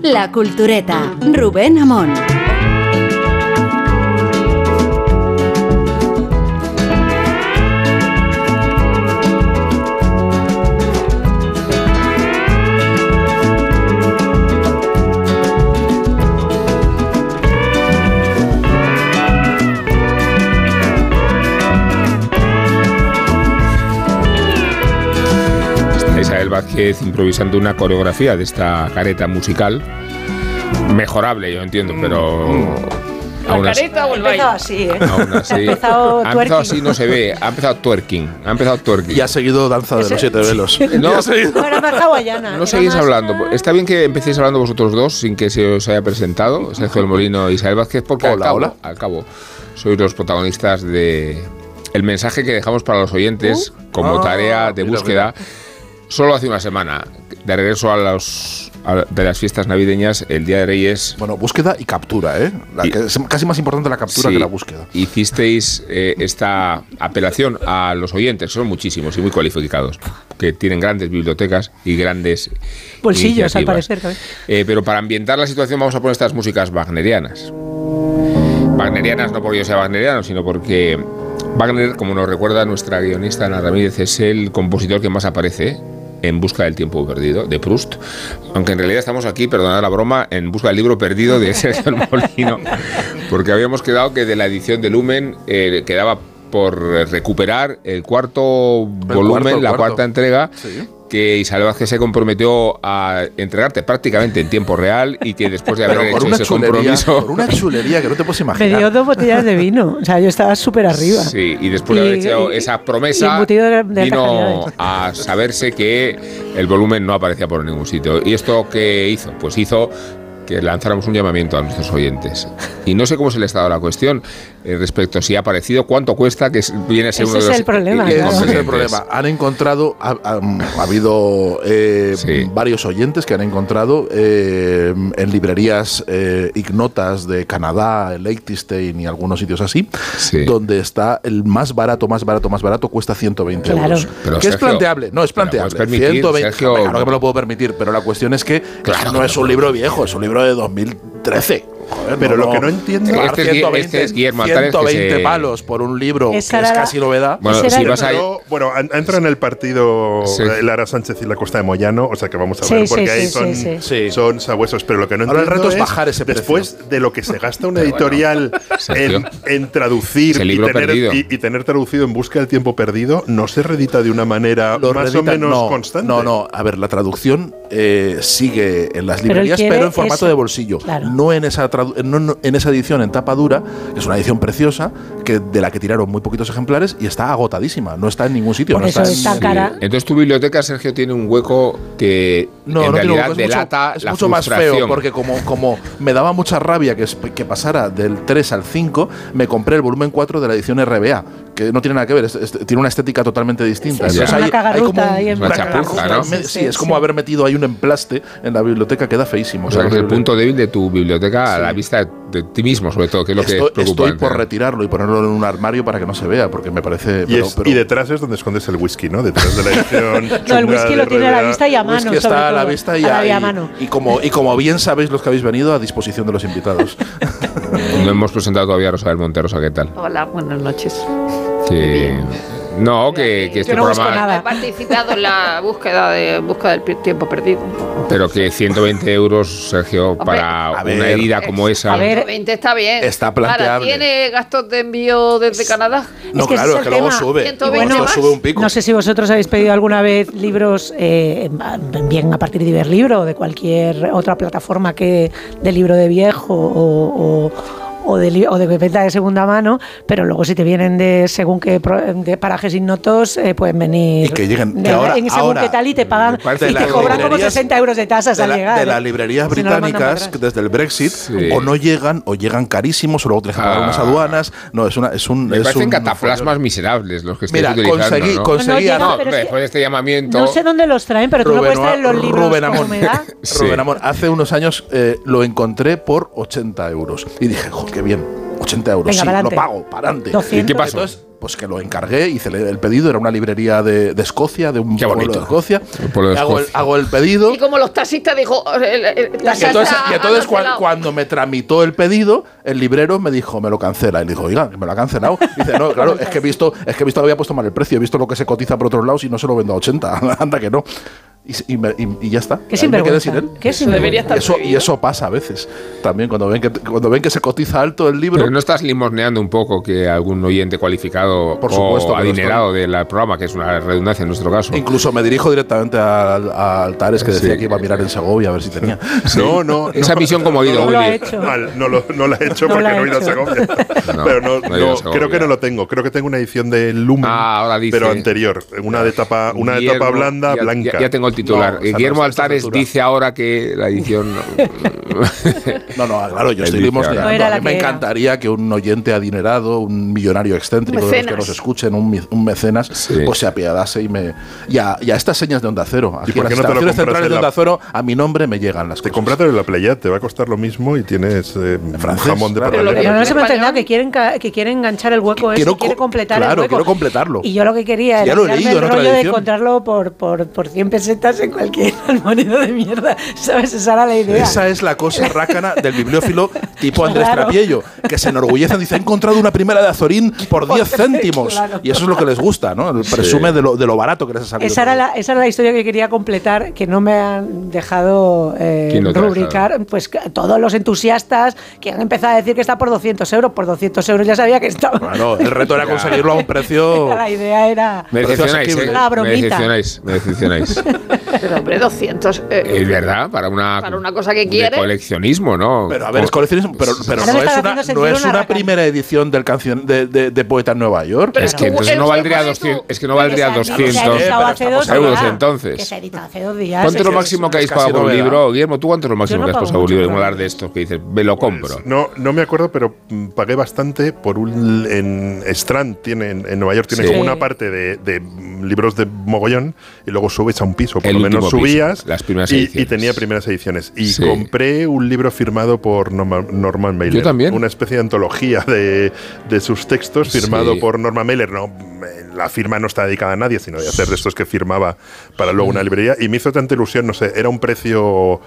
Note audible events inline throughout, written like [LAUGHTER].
La Cultureta, Rubén Amón. Vázquez improvisando una coreografía de esta careta musical. Mejorable, yo entiendo, pero. ¿La aún así- careta o el Ha empezado baile? así, ¿eh? Aún así, Ha empezado ha empezado twerking. así, no se ve. Ha empezado twerking. Ha empezado twerking. Y ha seguido Danza de los Siete Velos. No, [LAUGHS] Bueno, más hawaiana. no era seguís más- hablando. Está bien que empecéis hablando vosotros dos sin que se os haya presentado, Sergio del Molino e Isabel Vázquez, porque al, Hola, cabo, hola. al cabo sois los protagonistas de el mensaje que dejamos para los oyentes como Ah, tarea de mira, búsqueda solo hace una semana. De regreso a los a- de las fiestas navideñas, el Día de Reyes Bueno, búsqueda y captura, ¿eh? La Y- que es casi más importante la captura Sí, que la búsqueda. Hicisteis eh, esta apelación a los oyentes, son muchísimos y muy cualificados, que tienen grandes bibliotecas y grandes Bolsillos, al parecer, también. Eh, pero para ambientar la situación vamos a poner estas músicas wagnerianas. Wagnerianas no porque yo sea wagneriano, sino porque Wagner, como nos recuerda nuestra guionista Ana Ramírez, es el compositor que más aparece en Busca del Tiempo Perdido, de Proust. Aunque en realidad estamos aquí, perdonad la broma, en busca del libro perdido de Sergio [LAUGHS] Molino, porque habíamos quedado que de la edición de Lumen eh, quedaba por recuperar el cuarto volumen, cuarto, el la cuarto. cuarta entrega, Sí. Que Isabel Vázquez se comprometió a entregarte prácticamente en tiempo real y que después de [LAUGHS] haber hecho ese chulería, compromiso... por una chulería que no te puedes Me dio imaginar. dos botellas de vino. O sea, yo estaba súper arriba. Sí, y después de haber hecho y- esa promesa, de- de vino a saberse que el volumen no aparecía por ningún sitio. ¿Y esto qué hizo? Pues hizo que lanzáramos un llamamiento a nuestros oyentes. Y no sé cómo se le ha estado la cuestión eh, respecto a si ha aparecido, cuánto cuesta, que es- viene a ser Ese uno de es el problema, eh, claro. Ese es el problema. Han encontrado, ha, ha- ha habido eh, Sí. varios oyentes que han encontrado eh, en librerías eh, ignotas de Canadá, el Liechtenstein y algunos sitios así, Sí. donde está el más barato, más barato, más barato, cuesta 120 Claro. euros. Pero, que es planteable, no, es planteable. permitir, 120, Sergio. claro que me lo puedo permitir, pero la cuestión es que Claro no es un libro viejo, es un libro de 2013. Joder, Pero lo que no entiendo- Este es Guille- este es Guillermo Altares, que 120 se- palos por un libro Esa que es era casi novedad. Bueno, si vas a... Bueno, en- entra en el partido Sí. eh, Lara Sánchez y la Costa de Moyano, o sea que vamos a ver, sí, porque sí, ahí sí, son, sí. Sí. son sabuesos. Pero lo que no Ahora el entiendo reto es bajar ese precio. Después de lo que se gasta una [LAUGHS] editorial [LAUGHS] en, en traducir y libro tener, perdido. y, y tener traducido en busca del tiempo perdido, ¿no se redita de una manera Lo más o menos no, constante? No, no, a ver, la traducción eh, sigue en las librerías, pero, en formato eso. de bolsillo. Claro. No, en esa tradu- en esa edición en tapa dura, que es una edición preciosa, que de la que tiraron muy poquitos ejemplares y está agotadísima. No está en ningún sitio. Por no eso está en- es tan Sí. cara. Entonces tu biblioteca, Sergio, tiene un hueco que No, en no tiene realidad hueco, es mucho- delata es la mucho más feo porque como, como me daba mucha rabia que, es- que pasara del 3 al 5, me compré el volumen 4 de la edición RBA, que no tiene nada que ver, es- es- tiene una estética totalmente distinta. Sí, es Entonces hay- cagarruta hay como un- ahí en Una una chapuza, cagarruta ¿no? Sí, Sí, es sí. como haber metido ahí un emplaste en la biblioteca, queda feísimo. O sea, que es el punto débil de tu biblioteca a la vista de ti mismo, sobre todo, que es lo que Estoy, es preocupante. estoy por retirarlo y ponerlo en un armario para que no se vea, porque me parece. Y, pero- es- pero- y detrás es donde escondes el whisky, ¿no? Detrás de la edición. [LAUGHS] No, el whisky lo tiene a la vista y a mano. sobre está a la vista y, a y a mano. y como, y como bien sabéis los que habéis venido, a disposición de los invitados. [LAUGHS] No hemos presentado todavía a Rosabel Monterosa, ¿qué tal? Hola, buenas noches. Que, no, que, que este no programa... nada. He participado en la búsqueda de búsqueda del tiempo perdido. Pero que 120 euros, Sergio, para una ver, herida como esa... a ver, 20 está bien. Está planteable. ¿tiene gastos de envío desde Canadá? No, que claro, es que luego sube. 120 Esto más. sube un pico. No sé si vosotros habéis pedido alguna vez libros, eh, bien a partir de Iberlibro o de cualquier otra plataforma que de libro de viejo o, o- o de, li- o de venta de segunda mano, pero luego si te vienen de según qué pro- de parajes ignotos, eh, pueden venir Y que lleguen- que de- ahora- en según ahora, qué tal y te pagan y te las cobran como librerías- 60 euros de tasas de, al la- llegar. de las ¿eh? librerías Si lo mandan para británicas desde el Brexit Sí. o no llegan o llegan carísimos o luego tienes que pagar Ah. unas aduanas no es una es un Me es parecen un cataplasmas miserables los que estáis Mira, utilizando, conseguí- ¿no? conseguí- No, no, conseguía- llega, No, pero es que- después de este llamamiento... No sé dónde los traen, pero tú no puedes Rubén, traer los libros Rubén. Sí. Rubén Amón, hace unos años eh, lo encontré por 80 euros y dije, "Jo, qué bien 80 euros, Venga, sí, lo pago, para adelante. 200. ¿Y qué pasó? Entonces, pues que lo encargué, hice el- el pedido, era una librería de, de Escocia, de un Qué pueblo bonito. de Escocia. Un pueblo de hago, el, Escocia. hago el pedido. Y como los taxistas dijo, el, el- el Y entonces, y cuando me tramitó el pedido, el librero me dijo, me lo cancela. Y le dijo, oiga, me lo ha cancelado. Y dice, no, claro, es que he visto, es que he visto que había puesto mal el precio, he visto lo que se cotiza por otros lados y no se lo vendo a 80. [LAUGHS] Anda que no. Y, me- y- ya está. Qué me quedé sin él. Qué debería estar Y eso, y prohibido. eso pasa a veces. También cuando ven que cuando ven que se cotiza alto el libro. Pero no estás limosneando un poco que algún oyente cualificado Por supuesto o adinerado del programa, que es una redundancia en nuestro caso. Incluso me dirijo directamente a Altares que decía Sí. que iba a mirar en Segovia a ver si tenía. [LAUGHS] No, no. Esa no. misión como ha ido No lo ha Willy. hecho. Mal, no, lo, no la he hecho No porque no he ido a hecho. Segovia. [LAUGHS] No, pero no, no no, Segovia. creo que no lo tengo. Creo que tengo una edición de Lumen, Ah, ahora dice. pero anterior. Una de tapa, una de tapa Guillermo- blanda, ya, blanca. Ya, ya tengo el titular. No, no, Guillermo Altares dice ahora que la edición. No, [LAUGHS] no, claro, yo estoy limosneando. No me encantaría que un oyente adinerado, un millonario excéntrico de los que Mecenas. nos escuchen, un, un mecenas, Sí. pues se apiadase y me. Y a, y a estas señas de Onda Cero. Aquí ¿Y por qué las no te compras centrales en de la- Onda Cero, a mi nombre me llegan las Te cosas. comprátelo en la Playat, te va a costar lo mismo y tienes eh, francés, jamón de claro. Pero. Pero no se me ¿En entendido que quieren, que quieren enganchar el hueco ese, Quiero quiere co- completar el claro, hueco. quiero completarlo. Y yo lo que quería Ya era lo he tirarme leído el en otra rollo de encontrarlo por, por, por 100 pesetas en cualquier [LAUGHS] almonido de mierda. ¿Sabes? Esa era la idea. Esa es la cosa rácana del bibliófilo tipo Andrés Claro. Trapiello, que se enorgullecen, dice, he encontrado una primera de Azorín por 10 céntimos. [LAUGHS] Claro. Y eso es lo que les gusta, ¿no? El Presume de, lo, de lo barato que les ha salido. Esa era, la, esa era la historia que quería completar, que no me han dejado eh, ¿Quién no te ha rubricar. Pues todos los entusiastas que han empezado a decir que está por 200 euros. Por 200 euros ya sabía que estaba. Claro, el reto era [LAUGHS] conseguirlo a un precio. [LAUGHS] la idea era. Me decepcionáis. ¿eh? La Me decepcionáis, me decepcionáis. Pero hombre, 200. eh, es verdad, para una, Para una cosa que de quiere. coleccionismo, ¿no? Pero a ver, es coleccionismo, pero, pero no es una, no es una primera edición del canción de, de, de Poeta en Nueva York. Pero es que entonces no valdría de 200, tu- es que no valdría Que se ha- que se ha 200 editado pero hace estamos dos euros entonces. Que se ha editado hace dos días. ¿Cuánto es lo máximo que habéis pagado por un libro? Guillermo, ¿tú cuánto es lo máximo no que has por un libro? En hablar de esto, que dices, me lo compro. No, no me acuerdo, pero mm, pagué bastante por un en Strand tiene en, en Nueva York tiene Sí. como una parte de, de, libros de mogollón y luego subes a un piso, por El lo menos piso, subías las primeras y, ediciones. y tenía primeras ediciones y Sí. compré un libro firmado por Norma- Norman Mailer, Yo también. una especie de antología de, de sus textos firmado Sí. Por Norman Mailer, no eh, la firma no está dedicada a nadie, sino de hacer de estos que firmaba para luego una librería y me hizo tanta ilusión, no sé, era un precio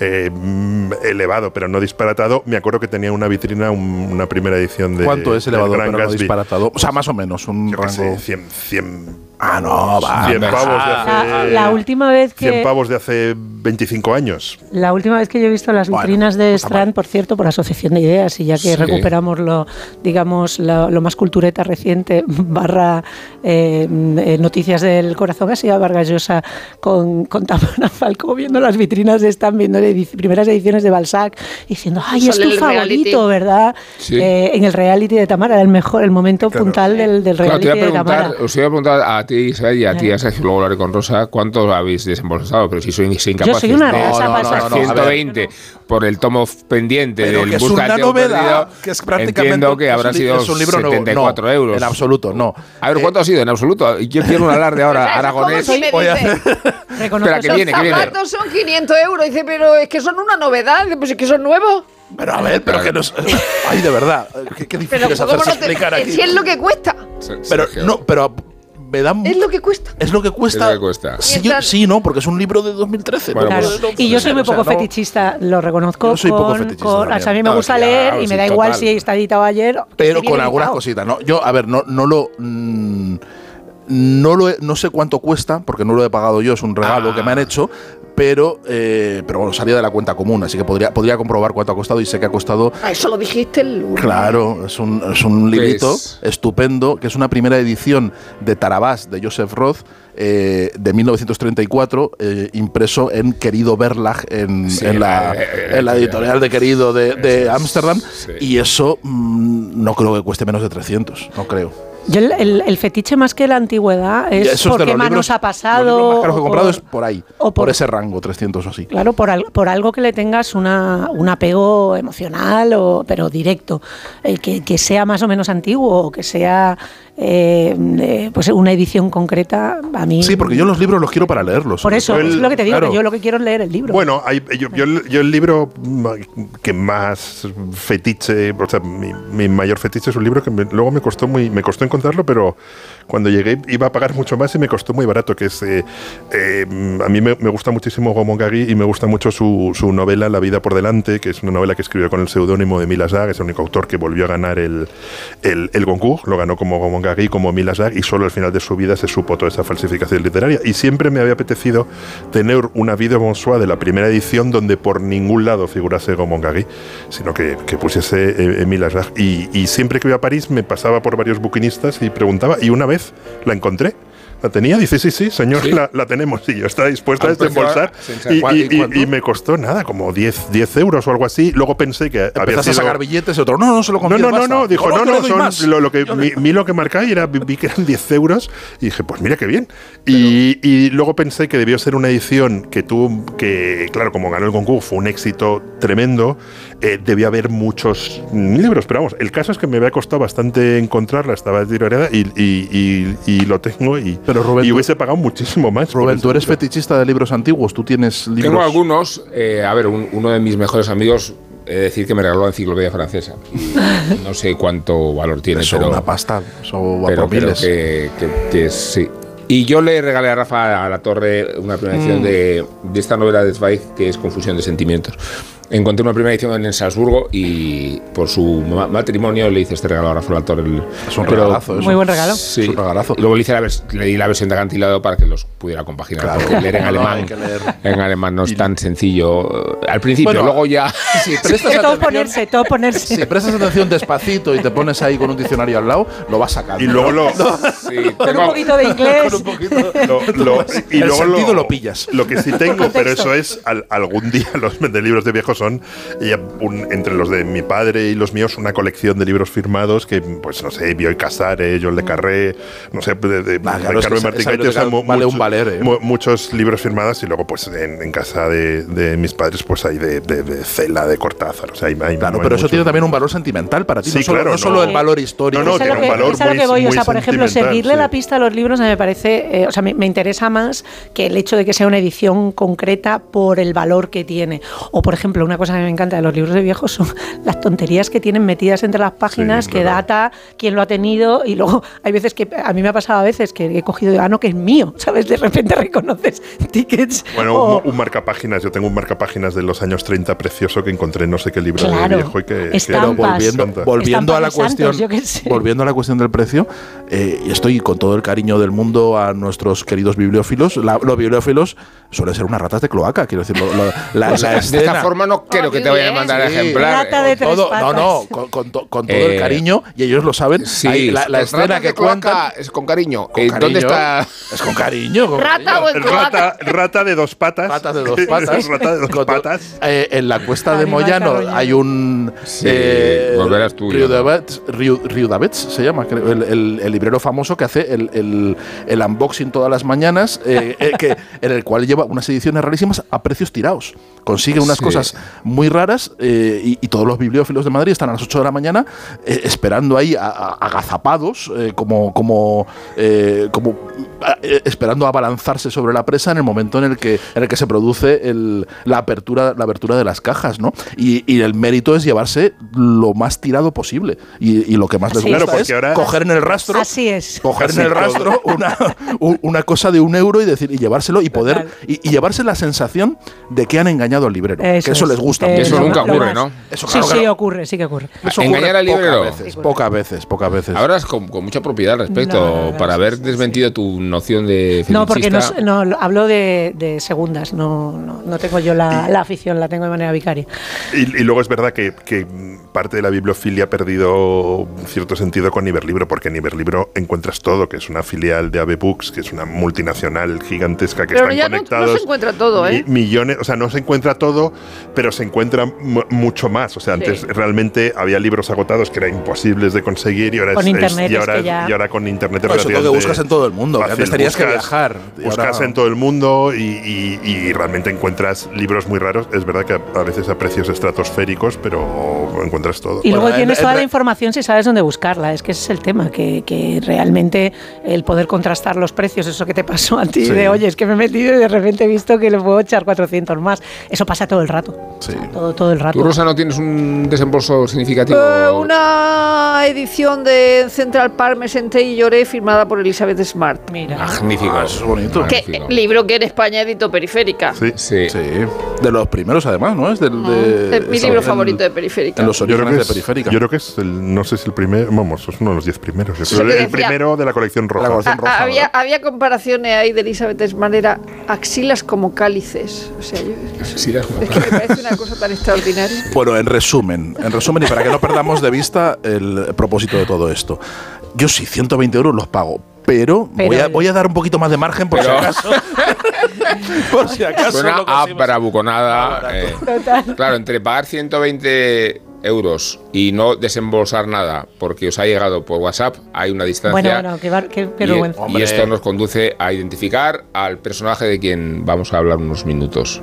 eh, mm, elevado, pero no disparatado. Me acuerdo que tenía una vitrina, un- una primera edición de. ¿Cuánto es Gran pero no disparatado? O sea, más o menos, un sé, rango. 100, 100 Ah, no, va. 100 pavos de La, hace. la última vez 100 que pavos de hace 25 años. la última vez que yo he visto las Bueno, vitrinas de no está Strand, por cierto, por asociación de ideas, y ya que Sí. recuperamos lo, digamos, lo, lo más cultureta reciente, [LAUGHS] barra eh, eh, noticias del corazón, ha sido Vargas Llosa con, con Tamara Falcó viendo las vitrinas de Strand, viendo edi- primeras ediciones de Balzac, diciendo, ay, es tu favorito, reality. ¿verdad? Sí. Eh, en el reality de Tamara, era el mejor, el momento Claro. puntal del, del Claro, te reality iba a de Tamara. os iba a preguntar a ti, Isabel, y a ti, a Sergio, luego hablaré con Rosa, ¿cuánto habéis desembolsado? Pero si sois incapaces soy una de- rasa No, no, no, esas no, no, a ver. 120 por el tomo pendiente del que es Busca una novedad, Perdido, que es prácticamente entiendo que es habrá sido es un libro nuevo. 74 No, euros. En absoluto, no. A ver, Eh, ¿cuánto ha sido en absoluto? Yo quiero un alarde ahora [LAUGHS] aragonés. si Voy a Reconozco [LAUGHS] Espera, que viene, que viene. Los zapatos son 500 euros. Dice, pero es que son una novedad. Pues es que son nuevos. Pero a ver, pero que no es. [LAUGHS] Ay, de verdad. Qué, qué difícil Pero es ¿cómo hacerse no te- explicar aquí. Si es lo que cuesta. Pero no, pero me da. Es lo que cuesta. Es lo que cuesta. Es lo que cuesta. Sí, no, porque es un libro de 2013. Bueno, no, pues- no, y yo soy muy o sea, poco no- fetichista, lo reconozco. Yo soy poco con- fetichista con- o sea, a mí me No, gusta leer y me da igual total. si está editado ayer. pero con algunas cositas, ¿no? Yo, a ver, no, no lo. mm, no, lo he- no sé cuánto cuesta, porque no lo he pagado yo, es un regalo Ah. que me han hecho, pero, eh, pero bueno, salía de la cuenta común, así que podría, podría comprobar cuánto ha costado y sé que ha costado Ah, eso lo dijiste el lunes. Claro, es un, es un librito es? estupendo, que es una primera edición de Tarabás de Joseph Roth eh, de 1934, eh, impreso en Querido Verlag, en, Sí, en la, eh, en la eh, editorial de Querido de, de Ámsterdam, sí. y eso mm, no creo que cueste menos de 300, no creo. Yo el, el- el fetiche más que la antigüedad es Eso por qué manos libros- ha pasado. más caros que he comprado por- es por ahí, o por, por- ese rango, 300 o así. Claro, por, al- por algo que le tengas una, un apego emocional, o, pero directo. El que, que sea más o menos antiguo o que sea eh, pues una edición concreta, a mí... Sí, porque yo los libros los quiero para leerlos. Por eso, el- es lo que te digo, claro. que yo lo que quiero es leer el libro. Bueno, hay- yo, yo el- yo el libro que más fetiche, o sea, mi, mi mayor fetiche es un libro que me- luego me costó muy, me costó encontrarlo, pero cuando llegué iba a pagar mucho más y me costó muy barato, que es, eh, eh, a mí me, me gusta muchísimo Gomón Gagui y me gusta mucho su, su novela La vida por delante, que es una novela que escribió con el seudónimo de Milas Dag, es el único autor que volvió a ganar el, el, el Goncourt, lo ganó como Gomón Gagui, como Milas Dag, y solo al final de su vida se supo toda esa falsificación literaria. Y siempre me había apetecido tener una vida bonsoir de la primera edición donde por ningún lado figurase Gomón Gagui, sino que, que pusiese eh, Émile Ajar. Y, y siempre que iba a París me pasaba por varios buquinistas y preguntaba, y una vez la encontré. ¿La tenía? Dice, sí, sí, señor, Sí. [LAUGHS] La, la tenemos. Y yo estaba dispuesta ¿A desembolsar. Y, ¿Cuál- y- y y- me costó nada, como 10, 10 euros o algo así. Luego pensé que había Empezaste a sido... sacar billetes y otro, no, no, se lo No, no, no, no, dijo, no, no, más. son lo, lo que mi, mi lo que marcaba y era, vi, que eran 10 euros y dije, pues mira qué bien. Y, y luego pensé que debió ser una edición que tuvo, que claro, como ganó el concurso, fue un éxito tremendo, eh, debía haber muchos libros, pero vamos, el caso es que me había costado bastante encontrarla, estaba tiroreada y, y, y- y lo tengo y, Pero, Rubén, hubiese pagado muchísimo más. Rubén, tú eres fetichista de libros antiguos, tú tienes libros... Tengo algunos. eh, a ver, un- uno de mis mejores amigos, he de decir que me regaló la enciclopedia francesa. No sé cuánto valor tiene, Eso, pero, una pasta, eso va pero por creo que, que- que sí. Y yo le regalé a Rafa a la Torre una primera edición Mm. de, de esta novela de Zweig, que es Confusión de Sentimientos. Encontré una primera edición en Salzburgo y por su ma- matrimonio le hice este regalo a Rafa a la Torre. El- Es un pero- regalazo eso. Muy buen regalo. Sí. Es un regalazo. Y luego le, hice la le di la versión de acantilado para que los pudiera compaginar. Claro. porque leer en [LAUGHS] No, alemán, hay que leer. en alemán no es tan sencillo. eh, Al principio, Bueno, luego ya. [LAUGHS] Si [LAUGHS] prestas todo atención, ponerse, todo ponerse. si prestas atención despacito y te pones ahí con un diccionario al lado, lo vas sacando. Y luego lo, Sí, Con tengo- un poquito de inglés. Con un poquito. lo- lo- y El luego sentido lo pillas. Lo que sí tengo, pero eso es al- algún día los de libros de viejos son y un- entre los de mi padre y los míos una colección de libros firmados que pues no sé Bioy Casares, John Le Carré, no sé de, de Ah, claro, esa- Martín esa o sea, vale un mucho- valer, ¿eh? mu- muchos libros firmados y luego pues en, en casa de, de mis padres pues hay de, de, de Cela, de Cortázar, o sea, hay, hay- Claro, hay pero eso tiene también un valor sentimental para ti, Sí, no solo, claro, no no. solo el valor histórico. No, no, tiene un que, valor es a lo muy- que voy. O muy sea, por ejemplo, seguirle sí. la pista a los libros me parece, eh, o sea, me, me interesa más que el hecho de que sea una edición concreta por el valor que tiene. O, por ejemplo, una cosa que me encanta de los libros de viejos son [LAUGHS] las tonterías que tienen metidas entre las páginas, Sí, que verdad. data, quién lo ha tenido, y luego hay veces que a mí me ha pasado a veces que he cogido, ah, no, que es mío, [LAUGHS] ¿sabes? De repente reconoces [LAUGHS] tickets. Bueno, o- un, un marcapáginas, yo tengo un marcapáginas de los años 30 precioso que encontré en no sé qué libro Claro, de viejo y que, que- estampas. Pero volviendo, Estampas. volviendo a la santos, cuestión, yo qué sé. volviendo a la cuestión del precio, eh, estoy con todo el cariño del mundo a nuestros queridos bibliófilos. La- los bibliófilos suelen ser unas ratas de cloaca, quiero decir, lo- lo- la, Pues, la de esta forma no creo que te vayan a mandar Sí. ejemplar. Rata de tres todo, no, patas. no, con, con to- con todo Eh, el cariño, y ellos lo saben. Sí, la, escena que cuentan. es con cariño. con Eh, cariño, ¿Dónde está? Es con cariño. Con Rata cariño. o. Rata, rata de dos patas. Patas de dos patas. rata de dos [LAUGHS] patas. eh, en la cuesta de Moyano hay un. Sí, volverás tú, Río ya. Davets, Río- Río Davets se llama, creo, el, el- el librero famoso que hace el, el- el unboxing todas las mañanas, eh, eh, que, en el cual lleva unas ediciones rarísimas a precios tirados. Consigue unas Sí. cosas muy raras eh, y, y todos los bibliófilos de Madrid están a las 8 de la mañana eh, esperando ahí a- a- agazapados, eh, como, como, como esperando abalanzarse sobre la presa en el momento en el que, en el que se produce el- la, apertura, la apertura de las cajas, ¿no? Y, y el mérito es llevarse lo más tirado posible. Y, y lo que más les gusta es. Claro, es porque ahora- coger en el rastro Así es. coger en el rastro una, una cosa de un euro y decir y llevárselo y poder y, y llevarse la sensación de que han engañado al librero que eso es. Les gusta Eh, Eso nunca ocurre. ¿no? Eso, sí, claro, sí, claro. ocurre, sí que ocurre. Eso Engañar ocurre al librero. pocas veces, pocas veces pocas veces Hablas con, con mucha propiedad al respecto, No, no, no, para haber sí, desmentido tu noción de No, porque no, no, lo- hablo de, de segundas, no, no, no tengo yo la, la afición, la tengo de manera vicaria. Y, y luego es verdad que, que parte de la bibliofilia ha perdido cierto sentido con Iberlibro, porque en Iberlibro encuentras todo, que es una filial de AB Books, que es una multinacional gigantesca que Pero están ya no- no conectados. se encuentra todo, ¿eh? mi- millones, o sea, no se encuentra todo, pero pero se encuentra mu- mucho más. O sea, antes Sí. realmente había libros agotados que eran imposibles de conseguir y ahora, Con es- es- internet y es que ya- y ahora con internet es No, sobre todo que buscas en todo el mundo, fácil. antes tenías que viajar, y Buscas ahora- en todo el mundo y, y- y realmente encuentras libros muy raros. Es verdad que a, a veces a precios estratosféricos, pero encuentras todo. Y luego Bueno, tienes en- toda en- la información si sabes dónde buscarla. Es que ese es el tema, que, que realmente el poder contrastar los precios, eso que te pasó a ti, Sí. de oye, es que me he metido y de repente he visto que le puedo echar 400 más. Eso pasa todo el rato. Sí. Todo, todo el rato. ¿Tú, Rosa, no tienes un desembolso significativo? Eh, una edición de Central Park me senté y lloré firmada por Elizabeth Smart. Mira. Magnífico. Ah, eso es bonito. Que, Magnífico. libro que en España editó Periférica. Sí. Sí. Sí, de los primeros además, ¿no? Es del, de, Es mi libro en- favorito de Periférica. En los Yo creo, orígenes que de es, Periférica. yo creo que es el, no sé si el primero, vamos, es uno de los diez primeros. el decía- primero de la colección roja. La colección Ah, roja, había, ¿verdad? había comparaciones ahí de Elizabeth Smart, era axilas como cálices. O sea, yo, Axilas como es que me parece una cosa tan extraordinaria. Bueno, en resumen, en resumen, y para que no perdamos de vista el propósito de todo esto. Yo sí, 120 euros los pago, pero, Pero voy, a, voy a dar un poquito más de margen por Pero- si acaso. [LAUGHS] por si acaso. Suena lo a conseguimos. bravuconada. eh. Claro, entre pagar 120 euros y no desembolsar nada porque os ha llegado por WhatsApp, hay una distancia. Bueno, bueno, qué, bar- qué- qué y, vergüenza. y Hombre. esto nos conduce a identificar al personaje de quien vamos a hablar unos minutos.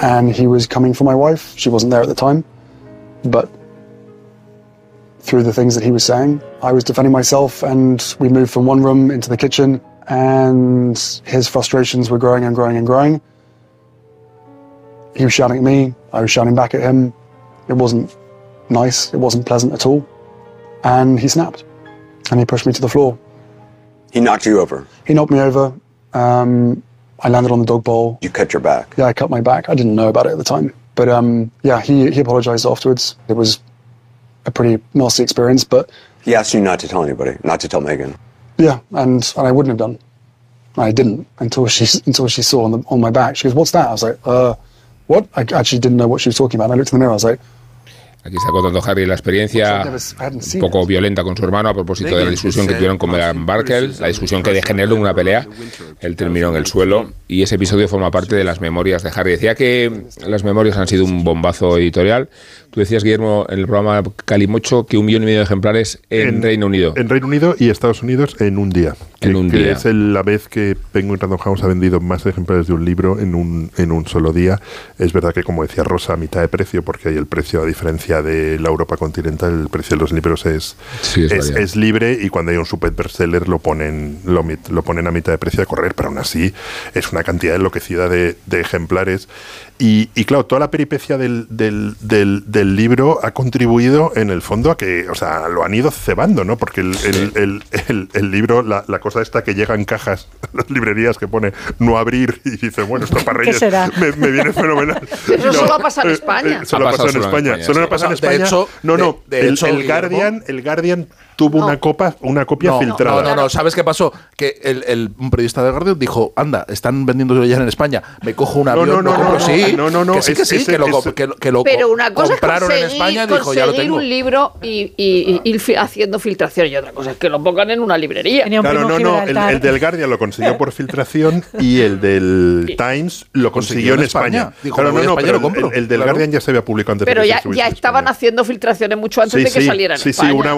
And he was coming for my wife. She wasn't there at the time, but through the things that he was saying, I was defending myself, and we moved from one room into the kitchen, and his frustrations were growing and growing and growing. He was shouting at me, I was shouting back at him. It wasn't nice, it wasn't pleasant at all, and he snapped, and he pushed me to the floor. He knocked you over. He knocked me over. Um, I landed on the dog bowl. You cut your back. Yeah, I cut my back. I didn't know about it at the time. But um, yeah, he, he apologized afterwards. It was a pretty nasty experience, but He asked you not to tell anybody, not to tell Megan. yeah, and, and I wouldn't have done. I didn't until she until she saw on the on my back. She goes, "What's that?" I was like, "Uh, what?" I actually didn't know what she was talking about. I looked in the mirror. I was like, Aquí está contando Harry la experiencia un poco violenta con su hermano a propósito de la discusión que tuvieron con Meghan Markle, la discusión que degeneró en una pelea. Él terminó en el suelo y ese episodio forma parte de las memorias de Harry. Decía que las memorias han sido un bombazo editorial. Tú decías, Guillermo, en el programa Calimocho que un millón y medio de ejemplares en, Reino Unido. En Reino Unido y Estados Unidos en un día. En Que- un que día. Es el- la vez que Penguin Random House ha vendido más ejemplares de un libro en un, en un solo día. Es verdad que, como decía Rosa, a mitad de precio, porque hay el precio, a diferencia de la Europa continental, el precio de los libros es, Sí, es es, variable. es libre y cuando hay un super bestseller lo ponen, lo, lo ponen a mitad de precio de correr, pero aún así es una cantidad enloquecida de, de ejemplares. Y, y claro, toda la peripecia del, del, del- del libro ha contribuido en el fondo a que, o sea, lo han ido cebando, ¿no? Porque el, el- el- el- el libro, la, la cosa esta que llega en cajas, [LAUGHS] las librerías que pone no abrir y dice, bueno, esto para ¿Qué Reyes será? Me, me viene fenomenal. Eso solo ha pasado en eh, España. eh, solo Ha pasado en pasado solo en España. España, Solo sí. ha pasado en de hecho- no, no, de- de el, hecho, el Guardian, el Guardian tuvo No. una copa, una copia No, filtrada. no, no, no, ¿sabes qué pasó? Que el, el- un periodista de Guardian dijo, anda, están vendiendo ya en España, me cojo un No, avión, no, no, lo compro". no, sí, no, no, no, que sí, que es- sí, es- que, lo, es- que, que lo Pero una cosa es compraron en España, dijo, ya lo tengo. un libro y, y- y haciendo filtración y otra cosa es que lo pongan en una librería. Tenía un Claro, no, no, el, el del Guardian lo consiguió por filtración y el del Times lo consiguió en España. Dijo, Claro, no, a no, pero lo compro. el, el del Claro. Guardian ya se había publicado antes de Pero que ya, estaban haciendo filtraciones mucho antes de que salieran sí, sí, una,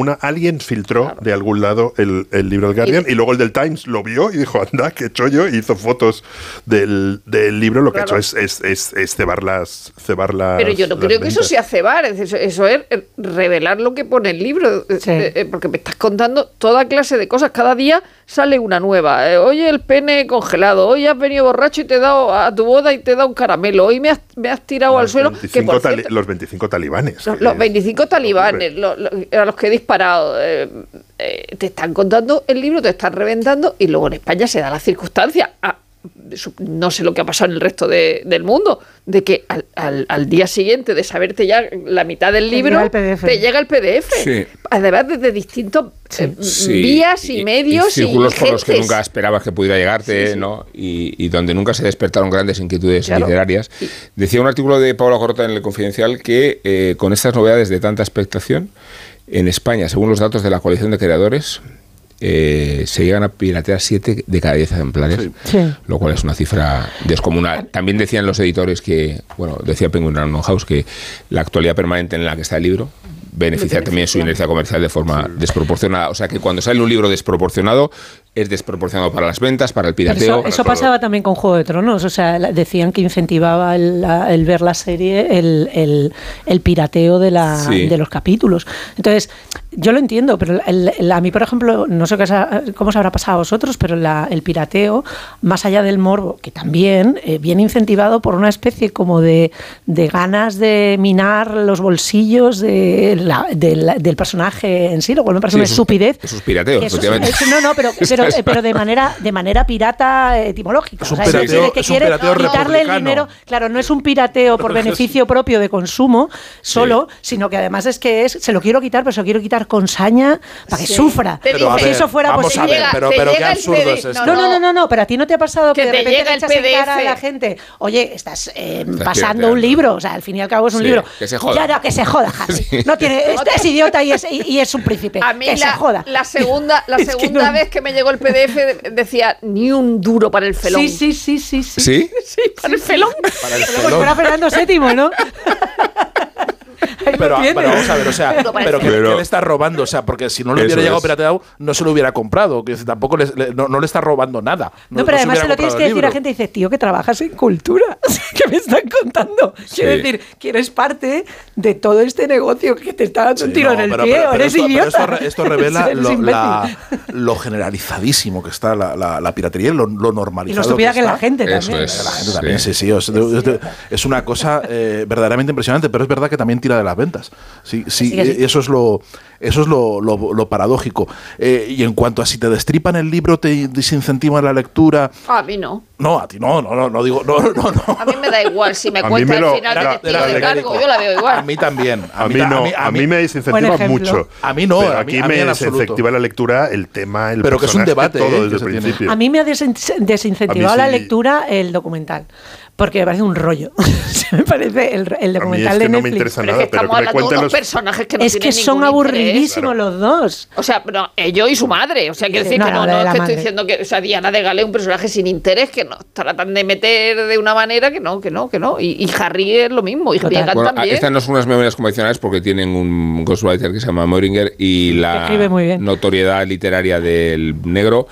una, alguien filtró de algún lado el, el libro del Guardian y, luego el del Times lo vio y dijo, anda, qué chollo, y hizo fotos del, del libro, lo que ha hecho es, es, es, es cebar las, cebar las Pero yo no creo que eso sea cebar, es eso, eso es eh, revelar lo que pone el libro, eh, Sí. eh, porque me estás contando toda clase de cosas, cada día sale una nueva. Eh, Oye, el pene congelado, hoy has venido borracho y te he dado a tu boda y te he dado un caramelo, hoy me has, me has tirado al Los suelo, que 25 por tali- cierto, los 25 talibanes. los, los es- 25 talibanes, lo- lo- a los que disparado, eh, eh, te están contando el libro, te están reventando y luego en España se da la circunstancia, ah, no sé lo que ha pasado en el resto de- del mundo, de que al, al- al día siguiente de saberte ya la mitad del Te libro, llega el PDF. te llega el PDF. Sí. Además, desde distintos eh, Sí, vías y, medios y, círculos por los que nunca esperabas que pudiera llegarte, Sí, sí. ¿no? Y, y donde nunca se despertaron grandes inquietudes Claro. literarias. Decía un artículo de Pablo Corota en el Confidencial que eh, con estas novedades de tanta expectación, en España, según los datos de la coalición de creadores, eh, se llegan a piratear 7 de cada 10 ejemplares, Sí. lo cual es una cifra descomunal. También decían los editores que, bueno, decía Penguin Random House que la actualidad permanente en la que está el libro beneficia también su inercia comercial de forma desproporcionada. O sea que cuando sale un libro desproporcionado, es desproporcionado para las ventas, para el Pero pirateo. eso, para eso todo. pasaba también con Juego de Tronos, o sea, decían que incentivaba el, el ver la serie, el, el- el pirateo de, la, Sí. de los capítulos. Entonces, yo lo entiendo, pero a mí, por ejemplo, no sé qué cómo os habrá pasado a vosotros, pero la- el pirateo, más allá del morbo, que también eh, viene incentivado por una especie como de, de ganas de minar los bolsillos de la- de la- del personaje en sí, lo cual me parece Sí, una eso es- estupidez. eso es pirateo, eso es- efectivamente. eso- no, no, pero, [LAUGHS] pero, Eso es- pero de manera de manera pirata eh, etimológica. Es un O sea, pirateo- decir, que es un quiere pirateo quitarle el dinero. Claro, no es un pirateo por [LAUGHS] beneficio propio de consumo solo, sino que además es que es se lo quiero quitar, pero se lo quiero quitar con saña para que Sí. sufra. Pero si ver, eso fuera vamos posible. a ver, llega- pero, te pero qué absurdo es esto. No, no, no, no, no, pero a ti no te ha pasado que, Que de te repente llega le el echas en cara a la gente, oye, estás eh, pasando un libro, o sea, al fin y al cabo es un Sí, libro. que se joda. Ya, no, que se joda, [LAUGHS] Harry. No tiene, este es idiota y es, y, y es un príncipe. A mí que se la, joda. la segunda, la [LAUGHS] Es que segunda no- vez que me llegó el PDF de- decía ni un duro para el felón. Sí, sí, sí, sí, sí. ¿Sí? [LAUGHS] Sí, para el felón. Para el felón. fuera Fernando VII, ¿no? [LAUGHS] [LAUGHS] Pero, tienes. pero vamos a ver, o sea, Pero que, Pero- que le está robando, o sea, porque si no le Eso hubiera llegado es. pirateado, no se lo hubiera comprado, que tampoco le- le- no, no le está robando nada. No, pero se además se lo tienes que decir a gente dice, tío, que trabajas en cultura. [LAUGHS] ¿Qué me están contando? Quiero Sí. decir, que eres parte de todo este negocio que te está dando un Sí, tiro no, en el pero- pie, pero- o pero eres esto, idiota. esto esto revela [LAUGHS] lo, la- lo generalizadísimo que está la, la- la piratería y lo, lo normalizado. Y lo estúpida que, está. la gente Eso también. es. La gente también, Sí. sí, sí. de- es una cosa eh, verdaderamente impresionante, pero es verdad que también tira de las ventas. Sí, sí, Sí que sí. eh, eso es lo, eso es lo, lo- lo paradójico. Eh, y en cuanto a si te destripan el libro, te desincentivan la lectura. A mí no. No, a ti no, no, no, no digo, no, no, no. A mí me da igual si me A mí cuenta me al final era- de era de mecánico. cargo. Yo la veo igual. A mí también. A mí ta- no, a mí, me Buen desincentiva ejemplo. mucho. A mí no, Pero a aquí mí- a mí me desincentiva la lectura el tema, el Pero que es un debate, todo ¿eh? desde que el principio. A mí me ha desin- desincentivado A mí la lectura el documental. Porque me parece un rollo. [LAUGHS] Se me parece el, el a mí es documental que de no me Netflix. interesa Pero es nada, que pero estamos que me de los... personajes que no es que son aburridísimos los dos. O sea, no, ellos y su madre. O sea, quiero Sí, decir no, que no, no, de no, la es que madre. estoy diciendo que, o sea, Diana de Gale es un personaje sin interés que nos tratan de meter de una manera que no, que no, que no. Y, y Harry es lo mismo, y Bueno, también. estas no son unas memorias convencionales porque tienen un ghostwriter que se llama Moiringer y la escribe muy bien. notoriedad literaria del negro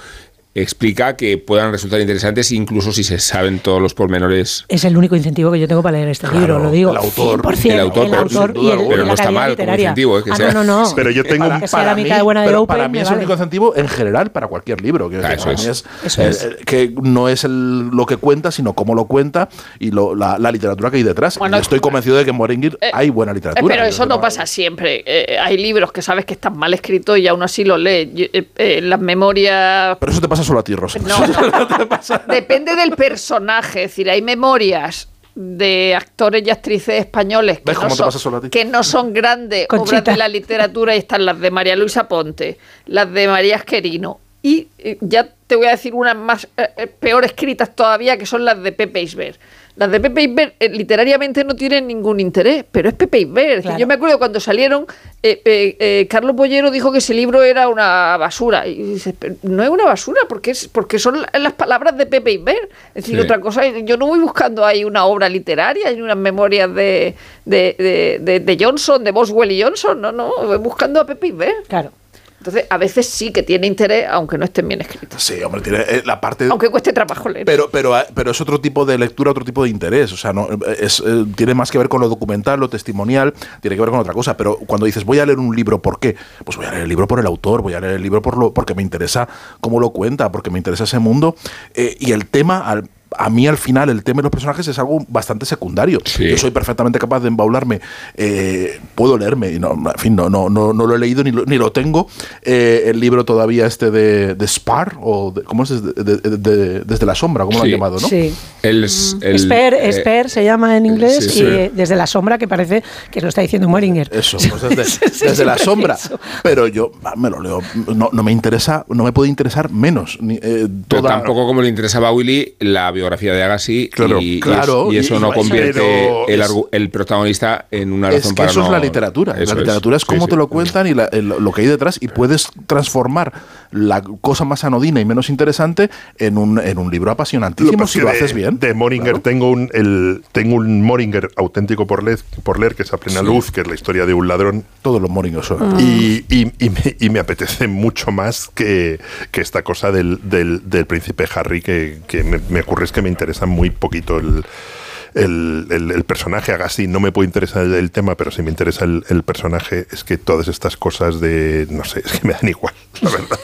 explica que puedan resultar interesantes incluso si se saben todos los pormenores. Es el único incentivo que yo tengo para leer este Claro, libro, lo digo. el autor. 100%, El autor, el pero autor y el, no está mal como incentivo, ¿eh? que ah, sea- no, no, no. Pero yo tengo que de buena de pero Open, para mí me es el vale. único incentivo en general para cualquier libro. Quiero Ah, eso para mí es. Eso eh, es. eh, que no es el- lo que cuenta, sino cómo lo cuenta y lo- la, la literatura que hay detrás. Bueno, y estoy convencido de que en Moringir eh, hay buena Eh, literatura. Pero eso no pasa siempre. Eh, hay libros que sabes que están mal escritos y aún así los lees. Eh, eh, las memorias Pero eso te pasa solo a ti, Rosa. No, [LAUGHS] no. Depende del personaje. Es decir, hay memorias de actores y actrices españoles que, ¿Ves no son, que no grandes obras de la literatura y están las de María Luisa Ponte, las de María Esquerino y eh, ya te voy a decir unas más eh, eh, peor escritas todavía que son las de Pepe Isbert. Las de Pepe Isbert eh, literariamente no tienen ningún interés, pero es Pepe Isbert. Claro. Yo me acuerdo cuando salieron, eh, eh, eh, Carlos Bollero dijo que ese libro era una basura. Y dices, "Pero no es una basura, porque, es, porque son la- las palabras de Pepe Isbert. Es decir, Sí. otra cosa, yo no voy buscando ahí una obra literaria, ni unas memorias de, de, de- de- de Johnson, de Boswell y Johnson. No, no, voy buscando a Pepe Isbert. Claro. Entonces, a veces sí que tiene interés, aunque no estén bien escritos. Sí, hombre, tiene eh, la parte. Aunque cueste trabajo leer. Pero, pero, eh, pero es otro tipo de lectura, otro tipo de interés. O sea, no, es, eh, tiene más que ver con lo documental, lo testimonial, tiene que ver con otra cosa. Pero cuando dices, voy a leer un libro, ¿por qué? Pues voy a leer el libro por el autor, voy a leer el libro por lo, porque me interesa cómo lo cuenta, porque me interesa ese mundo. Eh, y el tema, al- a mí al final, el tema de los personajes es algo bastante secundario. Sí. Yo soy perfectamente capaz de embaularme. eh, puedo leerme, y no, en fin, no, no, no, no lo he leído ni lo, ni lo tengo. eh, el libro todavía este de, de Spar, o de- ¿cómo es? Desde, de- de- de- desde la sombra, ¿cómo lo Sí. han llamado? ¿no? Sí. El, Esper, eh, Esper se llama en inglés sí, sí. y desde la sombra que parece que lo está diciendo Moringer. Eso, pues desde, [LAUGHS] desde la sombra. Eso. Pero yo ah, me lo leo. No, no me interesa, no me puede interesar menos. Ni, eh, Pero toda- tampoco como le interesaba a Willy la biografía de Agassi Claro, y, y claro, es- y eso y- no y- convierte el, es- el protagonista en una Es razón que para eso no- es la literatura. La literatura es, Sí, cómo sí. te lo cuentan y la- el- lo que hay detrás y puedes transformar la cosa más anodina y menos interesante en un, en un libro apasionantísimo pasa si es lo haces bien. De Moringer Claro. tengo un el, tengo un Moringer auténtico por leer, por leer que es a plena luz, que es la historia de un ladrón. Todos los moringos son. Ah. Y, y- y me, y me apetece mucho más que, que esta cosa del, del- del príncipe Harry, que, que me, me ocurre es que me interesa muy poquito el, el, el- el personaje. Agassi no me puede interesar el, el tema, pero si me interesa el, el personaje, es que todas estas cosas de. No sé, es que me dan igual, [LAUGHS] la verdad.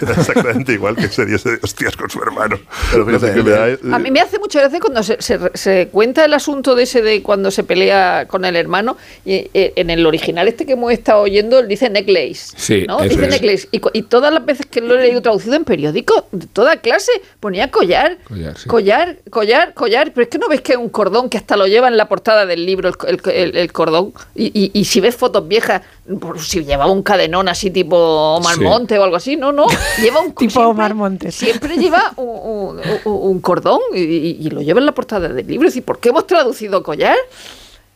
Me da exactamente igual que se diese de hostias con su hermano. Pero No sé me da, eh, A mí me hace mucha gracia cuando se, se- se cuenta el asunto de ese de cuando se pelea con el hermano. Y eh, en el original este que hemos estado oyendo, él dice necklace. Sí, ¿no? Dice es. necklace. Y, y todas las veces que lo he leído traducido en periódico, de toda clase, ponía collar. Collar, sí. collar, collar, collar. Pero es que no ves que es un cordón que hasta lo lleva en la portada del libro, el, el- el- el cordón. Y, y- y si ves fotos viejas, por si llevaba un cadenón así tipo Omar Sí. Monte o algo así, no, no. Lleva un [LAUGHS] Tipo siempre- Omar Montes. Siempre lleva [LAUGHS] un, un- un- un cordón y, y- y lo lleva en la portada del libro. Es decir, ¿por qué hemos traducido collar?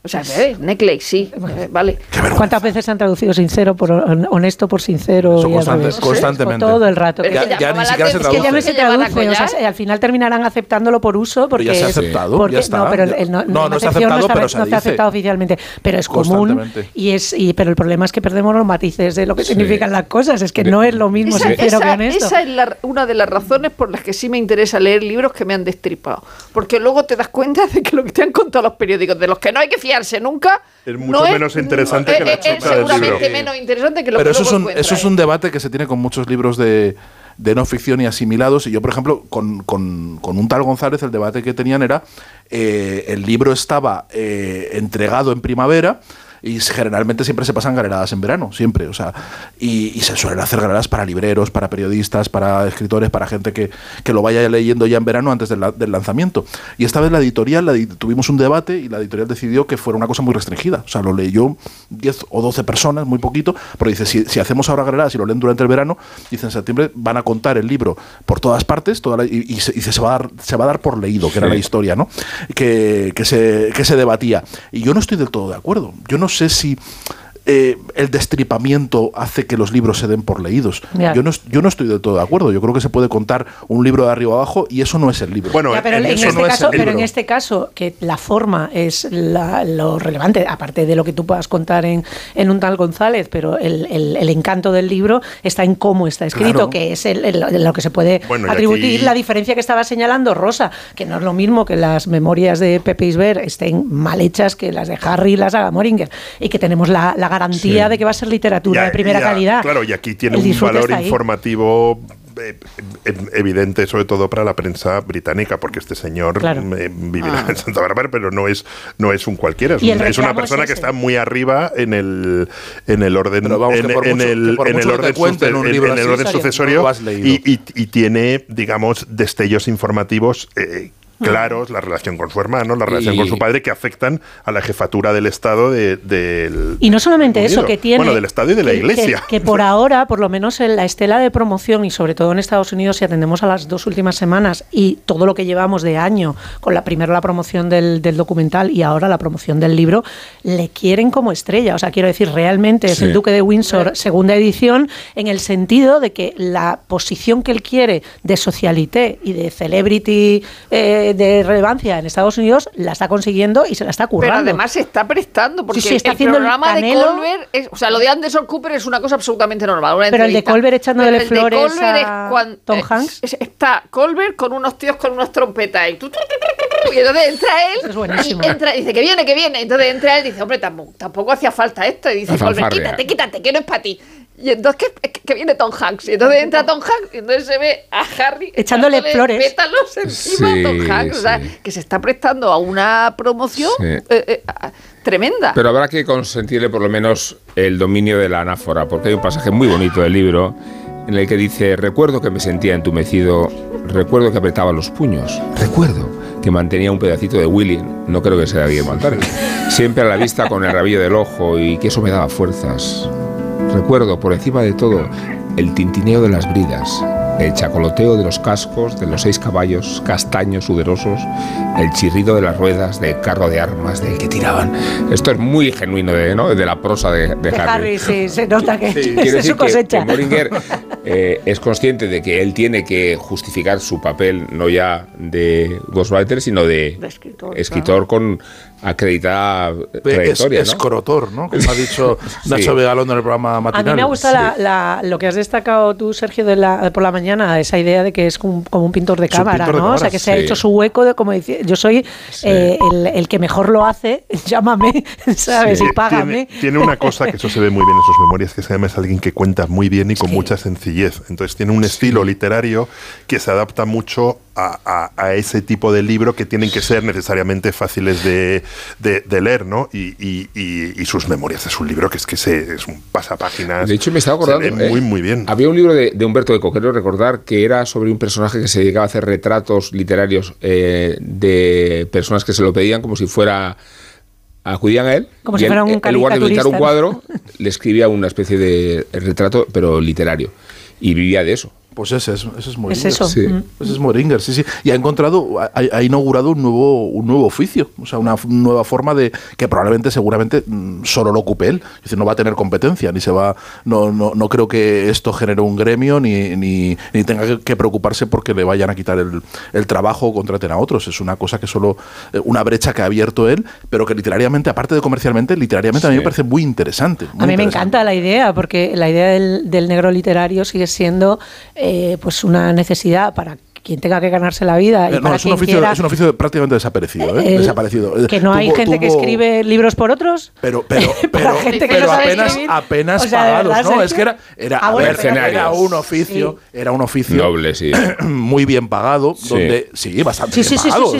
O sea, eh, necklace, sí, eh, vale. ¿Cuántas veces han traducido sincero por hon- honesto por sincero? Eso y constante- constantemente. Todo el rato. Pero Ya- que ya llamaba ni siquiera se atención Es que ya no traduce. se que traduce, o sea, al final terminarán aceptándolo por uso porque ya se ha aceptado, porque- ya está. No, pero el, no, No, no está acepción aceptado, está- pero se no está dice. aceptado oficialmente, pero es común y es y pero el problema es que perdemos los matices de lo que significan las cosas, es que no es lo mismo Esa, sincero que esa- honesto. esa es la- una de las razones por las que sí me interesa leer libros que me han destripado. Porque luego te das cuenta de que lo que te han contado los periódicos, de los que no hay que nunca, Es mucho menos interesante que la es- es chapa del seguramente libro. menos interesante que lo Pero que eso es, un, eso es ¿eh? un debate que se tiene con muchos libros de, de no ficción y asimilados. Y yo, por ejemplo, con, con- con un tal González, el debate que tenían era, eh, el libro estaba eh, entregado en primavera y generalmente siempre se pasan galeradas en verano, siempre. O sea, y, y se suelen hacer galeradas para libreros, para periodistas, para escritores, para gente que, que lo vaya leyendo ya en verano antes del, la- del lanzamiento. Y esta vez la editorial, la tuvimos un debate y la editorial decidió que fuera una cosa muy restringida. O sea, lo leyó 10 o 12 personas, muy poquito, pero dice, si, si hacemos ahora galeradas y lo leen durante el verano, dice en septiembre van a contar el libro por todas partes toda la- y, y se, y se va a dar, se va a dar por leído, que era la historia, ¿no? Que, que, se, que se debatía. Y yo no estoy del todo de acuerdo. Yo no sé si eh, el destripamiento hace que los libros se den por leídos. Yo, no, est- yo no estoy del todo de acuerdo. Yo creo que se puede contar un libro de arriba abajo y eso no es el libro. Bueno, Ya, pero en en, eso este no es caso, el pero en este caso, que la forma es la- lo relevante, aparte de lo que tú puedas contar en, en un tal González, pero el, el- el encanto del libro está en cómo está escrito, Claro. que es el- el- lo que se puede Bueno, atribuir. aquí- La diferencia que estaba señalando Rosa, que no es lo mismo que las memorias de Pepe Isber estén mal hechas que las de Harry y las de Moringer, y que tenemos la, la garantía Sí. de que va a ser literatura de primera calidad. Claro, y aquí tiene El un valor informativo eh, eh, evidente, sobre todo para la prensa británica, porque este señor Claro. eh, vivirá en Santa Bárbara, pero no es, no es un cualquiera. Es, una persona es que está muy arriba en el, en el orden, en, el, orden, sucesorio y, y- y tiene, digamos, destellos informativos. eh, claros, la relación con su hermano, la relación Y- con su padre, que afectan a la jefatura del Estado de- del Y no solamente eso, que tiene. Bueno, del Estado y de la que- Iglesia. Que, que por ahora, por lo menos en la estela de promoción y sobre todo en Estados Unidos, si atendemos a las dos últimas semanas y todo lo que llevamos de año, con la primero la promoción del, del documental y ahora la promoción del libro, le quieren como estrella. O sea, quiero decir, realmente es Sí. el Duque de Windsor, segunda edición, en el sentido de que la posición que él quiere de socialité y de celebrity eh, de relevancia en Estados Unidos la está consiguiendo y se la está currando. Pero además se está prestando, porque Sí, sí, está el haciendo el programa de Canelo. Colbert, es- o sea, lo de Anderson Cooper es una cosa absolutamente normal. una Pero el de. Colbert echándole el de flores Colbert es a cuan- Tom Hanks. es- está Colbert con unos tíos con unas trompetas y, y entonces entra él y entra, y dice que viene, que viene. Entonces entra él y dice, hombre, tampoco, tampoco hacía falta esto. Y dice Colbert, quítate, quítate, que no es para ti. Y entonces que, que viene Tom Hanks. Y entonces entra Tom Hanks y entonces se ve a Harry Echándole flores. pétalos encima Sí, a Tom Hanks. O sea, sí. que se está prestando a una promoción Sí. eh, eh, a- tremenda. Pero habrá que consentirle por lo menos el dominio de la anáfora, porque hay un pasaje muy bonito del libro en el que dice, recuerdo que me sentía entumecido, recuerdo que apretaba los puños, recuerdo que mantenía un pedacito de Willy, no creo que sea Guillermo Altares, siempre a la vista con el rabillo del ojo y que eso me daba fuerzas. Recuerdo, por encima de todo, el tintineo de las bridas, el chacoloteo de los cascos de los seis caballos castaños sudorosos, el chirrido de las ruedas del carro de armas del que tiraban. Esto es muy genuino de, ¿no? de la prosa de, de De Harry. Harry, sí, se nota que Quiero es decir su cosecha. que Moringer eh, es consciente de que él tiene que justificar su papel no ya de ghostwriter, sino de, De escritor, escritor con acreditada Es, trayectoria. ¿no? escrotor, ¿no? Como ha dicho [LAUGHS] Sí. Nacho Vegalón en el programa A matinal. mí me ha gustado la- la- lo que has destacado tú, Sergio, de la, por la mañana, esa idea de que es como, como un pintor de cámara, pintor de ¿no? o sea, que se ha hecho su hueco de como decir, yo soy eh, el, el que mejor lo hace, [LAUGHS] llámame, ¿sabes? Sí. Y págame. Tiene, tiene una cosa que eso se ve muy bien en sus memorias, que se llama es alguien que cuenta muy bien y con Sí. mucha sencillez. Entonces tiene un estilo literario que se adapta mucho a, a- a ese tipo de libro que tienen que ser necesariamente fáciles de, de- de leer, ¿no? Y, y- y- y sus memorias es un libro que es que se- es un pasapáginas. De hecho, me estaba Se acordando. muy, eh, muy bien. Había un libro de, de Humberto Eco, creo recordar, que era sobre un personaje que se dedicaba a hacer retratos literarios eh, de personas que se lo pedían como si fuera. Acudían a él. Como y si fuera un En lugar de pintar un cuadro, le escribía una especie de retrato, pero literario. Y vivía de eso. Pues ese es, ese es Moringer. Es eso. Sí. mm. Ese es Moringer, sí, sí. Y ha encontrado, ha, ha inaugurado un nuevo, un nuevo oficio, o sea, una nueva forma de que probablemente, seguramente, mm, solo lo ocupe él. Es decir, no va a tener competencia, ni se va, no, no, no creo que esto genere un gremio, ni, ni, ni tenga que, preocuparse porque le vayan a quitar el, el trabajo o contraten a otros. Es una cosa que solo, eh, una brecha que ha abierto él, pero que literariamente, aparte de comercialmente, literariamente a mí me parece muy interesante. muy A mí me encanta la idea, porque la idea del, del negro literario sigue siendo eh, pues una necesidad para quien tenga que ganarse la vida y Eh, no, para es un, quien oficio, quiera es un oficio prácticamente desaparecido. ¿eh? el- desaparecido. Eh, que no hay tuvo- gente que tuvo- escribe libros por otros. Pero, pero, [LAUGHS] Para pero, gente que pero no sabe apenas, escribir. apenas O sea, pagados, verdad, ¿no? Es que era, era, Ah, bueno, ver, era un oficio, era un oficio Noble, sí. [CLEARS THROAT] muy bien pagado, Sí. donde sí, bastante Sí, bien sí, sí, pagado.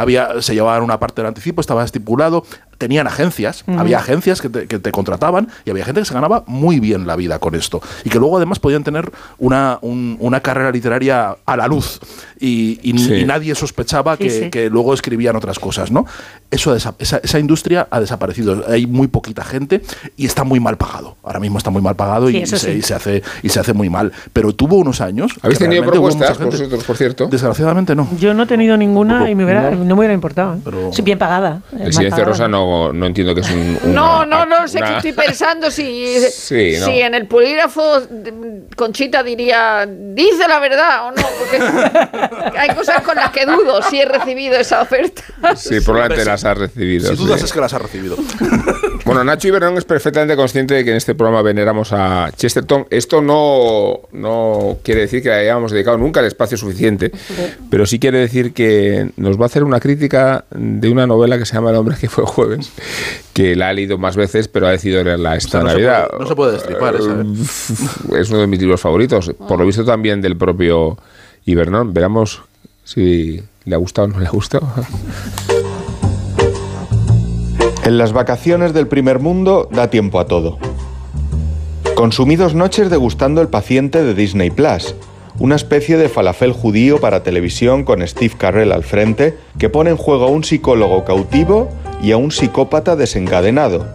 Había, se llevaban una parte del anticipo, estaba estipulado, tenían agencias, había agencias que te, que te contrataban y había gente que se ganaba muy bien la vida con esto y que luego además podían tener una, un- una carrera literaria a la luz y, y- Sí. y nadie sospechaba Sí, que, sí. que luego escribían otras cosas, ¿no? Eso esa, esa industria ha desaparecido. Hay muy poquita gente y está muy mal pagado. Ahora mismo está muy mal pagado Sí, y, se, sí. y se hace y se hace muy mal. Pero tuvo unos años. ¿Habéis tenido propuestas vosotros, por cierto? Desgraciadamente no. Yo no he tenido ninguna y me hubiera- no. Me hubiera importado. ¿eh? Pero- Sí, bien pagada. eh, El mal silencio pagada. rosa no, no entiendo que es un. No, una- no, no, sé que una- estoy [LAUGHS] pensando si, Sí, no. si en el polígrafo Conchita diría, dice la verdad o no, porque [LAUGHS] hay cosas con las que dudo si he recibido esa oferta. Sí, probablemente las has recibido. Si dudas es que las ha recibido. [LAUGHS] Bueno, Nacho Iberón es perfectamente consciente de que en este programa veneramos a Chesterton. Esto no, no quiere decir que le hayamos dedicado nunca el espacio suficiente, pero sí quiere decir que nos va a hacer una crítica de una novela que se llama El hombre que fue jueves, que la ha leído más veces, pero ha decidido leerla esta sea, no se Navidad. puede- no se puede destripar esa, ¿eh? Es uno de mis libros favoritos, por lo visto también del propio Ibernón. Veremos si le ha gustado o no le ha gustado. En las vacaciones del primer mundo da tiempo a todo. Consumí dos noches degustando El paciente de Disney Plus, una especie de falafel judío para televisión con Steve Carell al frente que pone en juego a un psicólogo cautivo y a un psicópata desencadenado.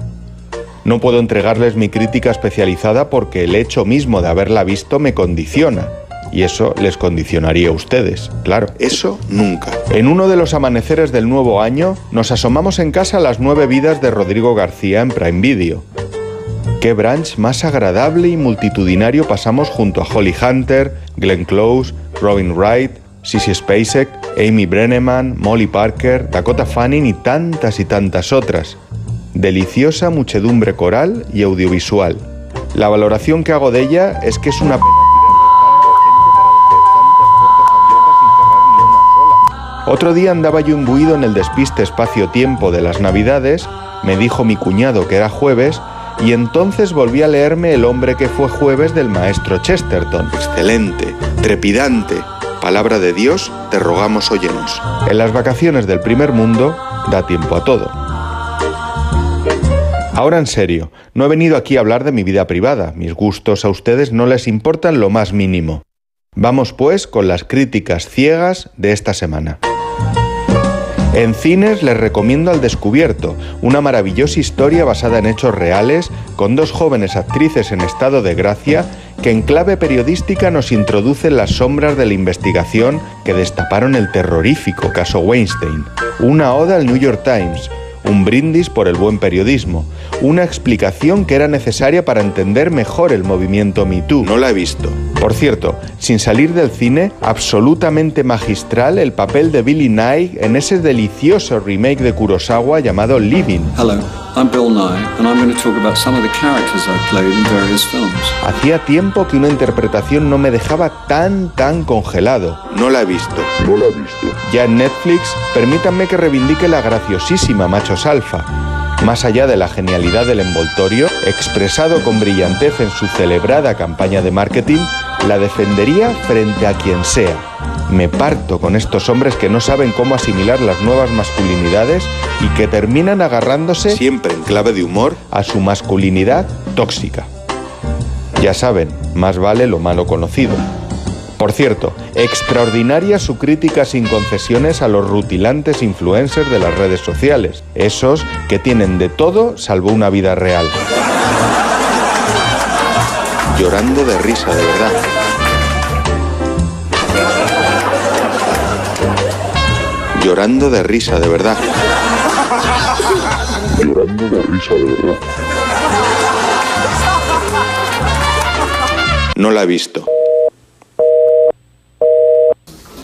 No puedo entregarles mi crítica especializada porque el hecho mismo de haberla visto me condiciona. Y eso les condicionaría a ustedes, claro. Eso nunca. En uno de los amaneceres del nuevo año, nos asomamos en casa a las nueve vidas de Rodrigo García en Prime Video. Qué brunch más agradable y multitudinario pasamos junto a Holly Hunter, Glenn Close, Robin Wright, Sissy Spacek, Amy Brenneman, Molly Parker, Dakota Fanning y tantas y tantas otras. Deliciosa muchedumbre coral y audiovisual. La valoración que hago de ella es que es una pena Otro día andaba yo imbuido en el despiste espacio-tiempo de las Navidades, me dijo mi cuñado que era jueves, y entonces volví a leerme El hombre que fue jueves del maestro Chesterton. Excelente, trepidante. Palabra de Dios, te rogamos óyenos. En las vacaciones del primer mundo da tiempo a todo. Ahora en serio, no he venido aquí a hablar de mi vida privada, mis gustos a ustedes no les importan lo más mínimo. Vamos pues con las críticas ciegas de esta semana. En cines les recomiendo Al Descubierto, una maravillosa historia basada en hechos reales, con dos jóvenes actrices en estado de gracia que en clave periodística nos introducen las sombras de la investigación que destaparon el terrorífico caso Weinstein. Una oda al New York Times, un brindis por el buen periodismo, una explicación que era necesaria para entender mejor el movimiento Me Too. No la he visto. Por cierto, sin salir del cine, absolutamente magistral el papel de Billy Nye en ese delicioso remake de Kurosawa llamado Living. Hello, I'm Bill Nye, and I'm going to talk about some of the characters I've played in various films. Hacía tiempo que una interpretación no me dejaba tan, tan congelado. No la he visto. No la he visto. Ya en Netflix, permítanme que reivindique la graciosísima Alfa. Más allá de la genialidad del envoltorio, expresado con brillantez en su celebrada campaña de marketing, la defendería frente a quien sea. Me parto con estos hombres que no saben cómo asimilar las nuevas masculinidades y que terminan agarrándose, siempre en clave de humor, a su masculinidad tóxica. Ya saben, más vale lo malo conocido. Por cierto, extraordinaria su crítica sin concesiones a los rutilantes influencers de las redes sociales, esos que tienen de todo salvo una vida real. Llorando de risa, de verdad. Llorando de risa, de verdad. Llorando de risa, de verdad. No la he visto.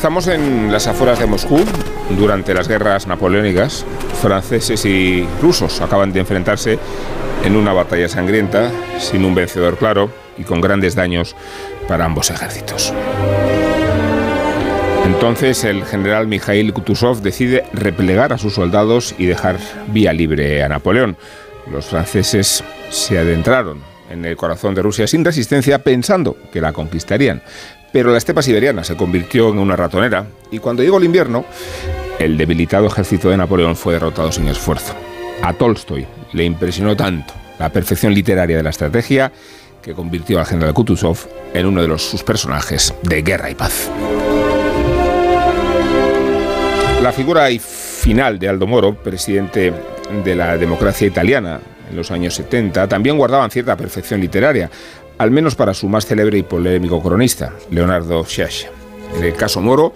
Estamos en las afueras de Moscú durante las guerras napoleónicas. Franceses y rusos acaban de enfrentarse en una batalla sangrienta, sin un vencedor claro y con grandes daños para ambos ejércitos. Entonces el general Mikhail Kutuzov decide replegar a sus soldados y dejar vía libre a Napoleón. Los franceses se adentraron en el corazón de Rusia sin resistencia pensando que la conquistarían. Pero la estepa siberiana se convirtió en una ratonera y cuando llegó el invierno, el debilitado ejército de Napoleón fue derrotado sin esfuerzo. A Tolstoy le impresionó tanto la perfección literaria de la estrategia que convirtió al general Kutuzov en uno de los, sus personajes de Guerra y Paz. La figura final de Aldo Moro, presidente de la democracia italiana en los años 70, también guardaban cierta perfección literaria, al menos para su más célebre y polémico cronista, Leonardo Sciascia. En el caso Moro,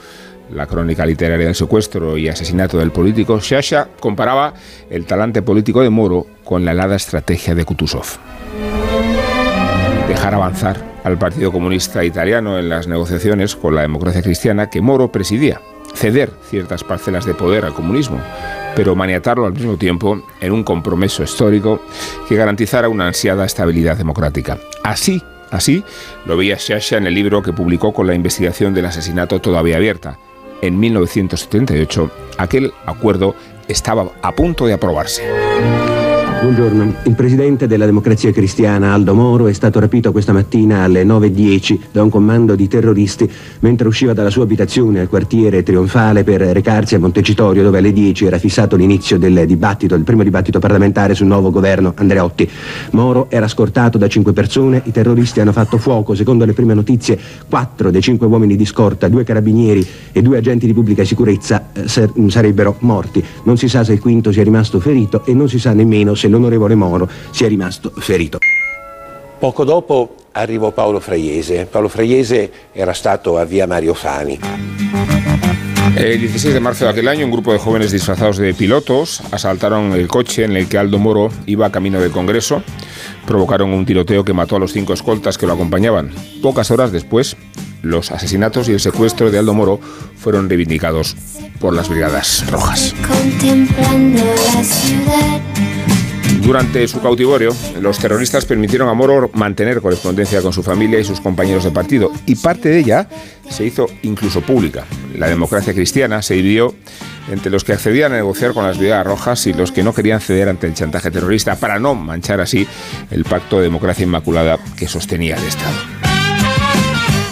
la crónica literaria del secuestro y asesinato del político, Sciascia comparaba el talante político de Moro con la helada estrategia de Kutuzov. Dejar avanzar al Partido Comunista Italiano en las negociaciones con la democracia cristiana que Moro presidía, ceder ciertas parcelas de poder al comunismo, pero maniatarlo al mismo tiempo en un compromiso histórico que garantizara una ansiada estabilidad democrática. Así, así lo veía Sciascia en el libro que publicó con la investigación del asesinato todavía abierta. En 1978, aquel acuerdo estaba a punto de aprobarse. Buongiorno, il presidente della democrazia cristiana Aldo Moro è stato rapito questa mattina alle 9.10 da un comando di terroristi mentre usciva dalla sua abitazione al quartiere Trionfale per recarsi a Montecitorio dove alle 10 era fissato l'inizio del dibattito, il primo dibattito parlamentare sul nuovo governo Andreotti. Moro era scortato da cinque persone, i terroristi hanno fatto fuoco, secondo le prime notizie quattro dei cinque uomini di scorta, due carabinieri e due agenti di pubblica sicurezza eh, sarebbero morti. Non si sa se il quinto sia rimasto ferito e non si sa nemmeno se l'onorevole Moro sia rimasto ferito. Poco dopo arrivò Paolo Fraiese. Paolo Fraiese era stato a via Mario Fani. El 16 de marzo de aquel año, un grupo de jóvenes disfrazados de pilotos asaltaron el coche en el que Aldo Moro iba camino del Congreso. Provocaron un tiroteo que mató a los cinco escoltas que lo acompañaban. Pocas horas después, los asesinatos y el secuestro de Aldo Moro fueron reivindicados por las Brigadas Rojas. Contemplando la ciudad. Durante su cautiverio, los terroristas permitieron a Moro mantener correspondencia con su familia y sus compañeros de partido, y parte de ella se hizo incluso pública. La democracia cristiana se dividió entre los que accedían a negociar con las Brigadas Rojas y los que no querían ceder ante el chantaje terrorista para no manchar así el pacto de democracia inmaculada que sostenía el Estado.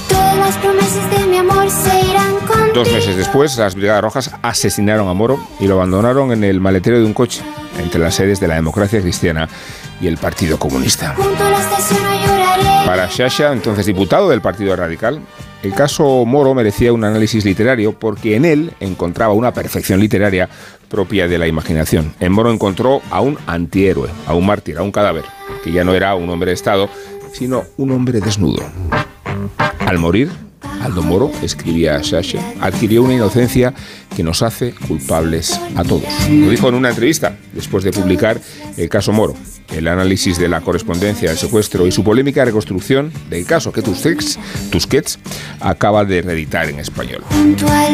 Todas las promesas de mi amor se irán con Dos meses después, las Brigadas Rojas asesinaron a Moro y lo abandonaron en el maletero de un coche entre las sedes de la democracia cristiana y el Partido Comunista. Para Shasha, entonces diputado del Partido Radical, el caso Moro merecía un análisis literario porque en él encontraba una perfección literaria propia de la imaginación. En Moro encontró a un antihéroe, a un mártir, a un cadáver, que ya no era un hombre de Estado, sino un hombre desnudo. Al morir, Aldo Moro, escribía Shasha, adquirió una inocencia que nos hace culpables a todos. Lo dijo en una entrevista después de publicar el caso Moro, el análisis de la correspondencia del secuestro y su polémica reconstrucción del caso que Tusquets, Tusquets acaba de reeditar en español. A.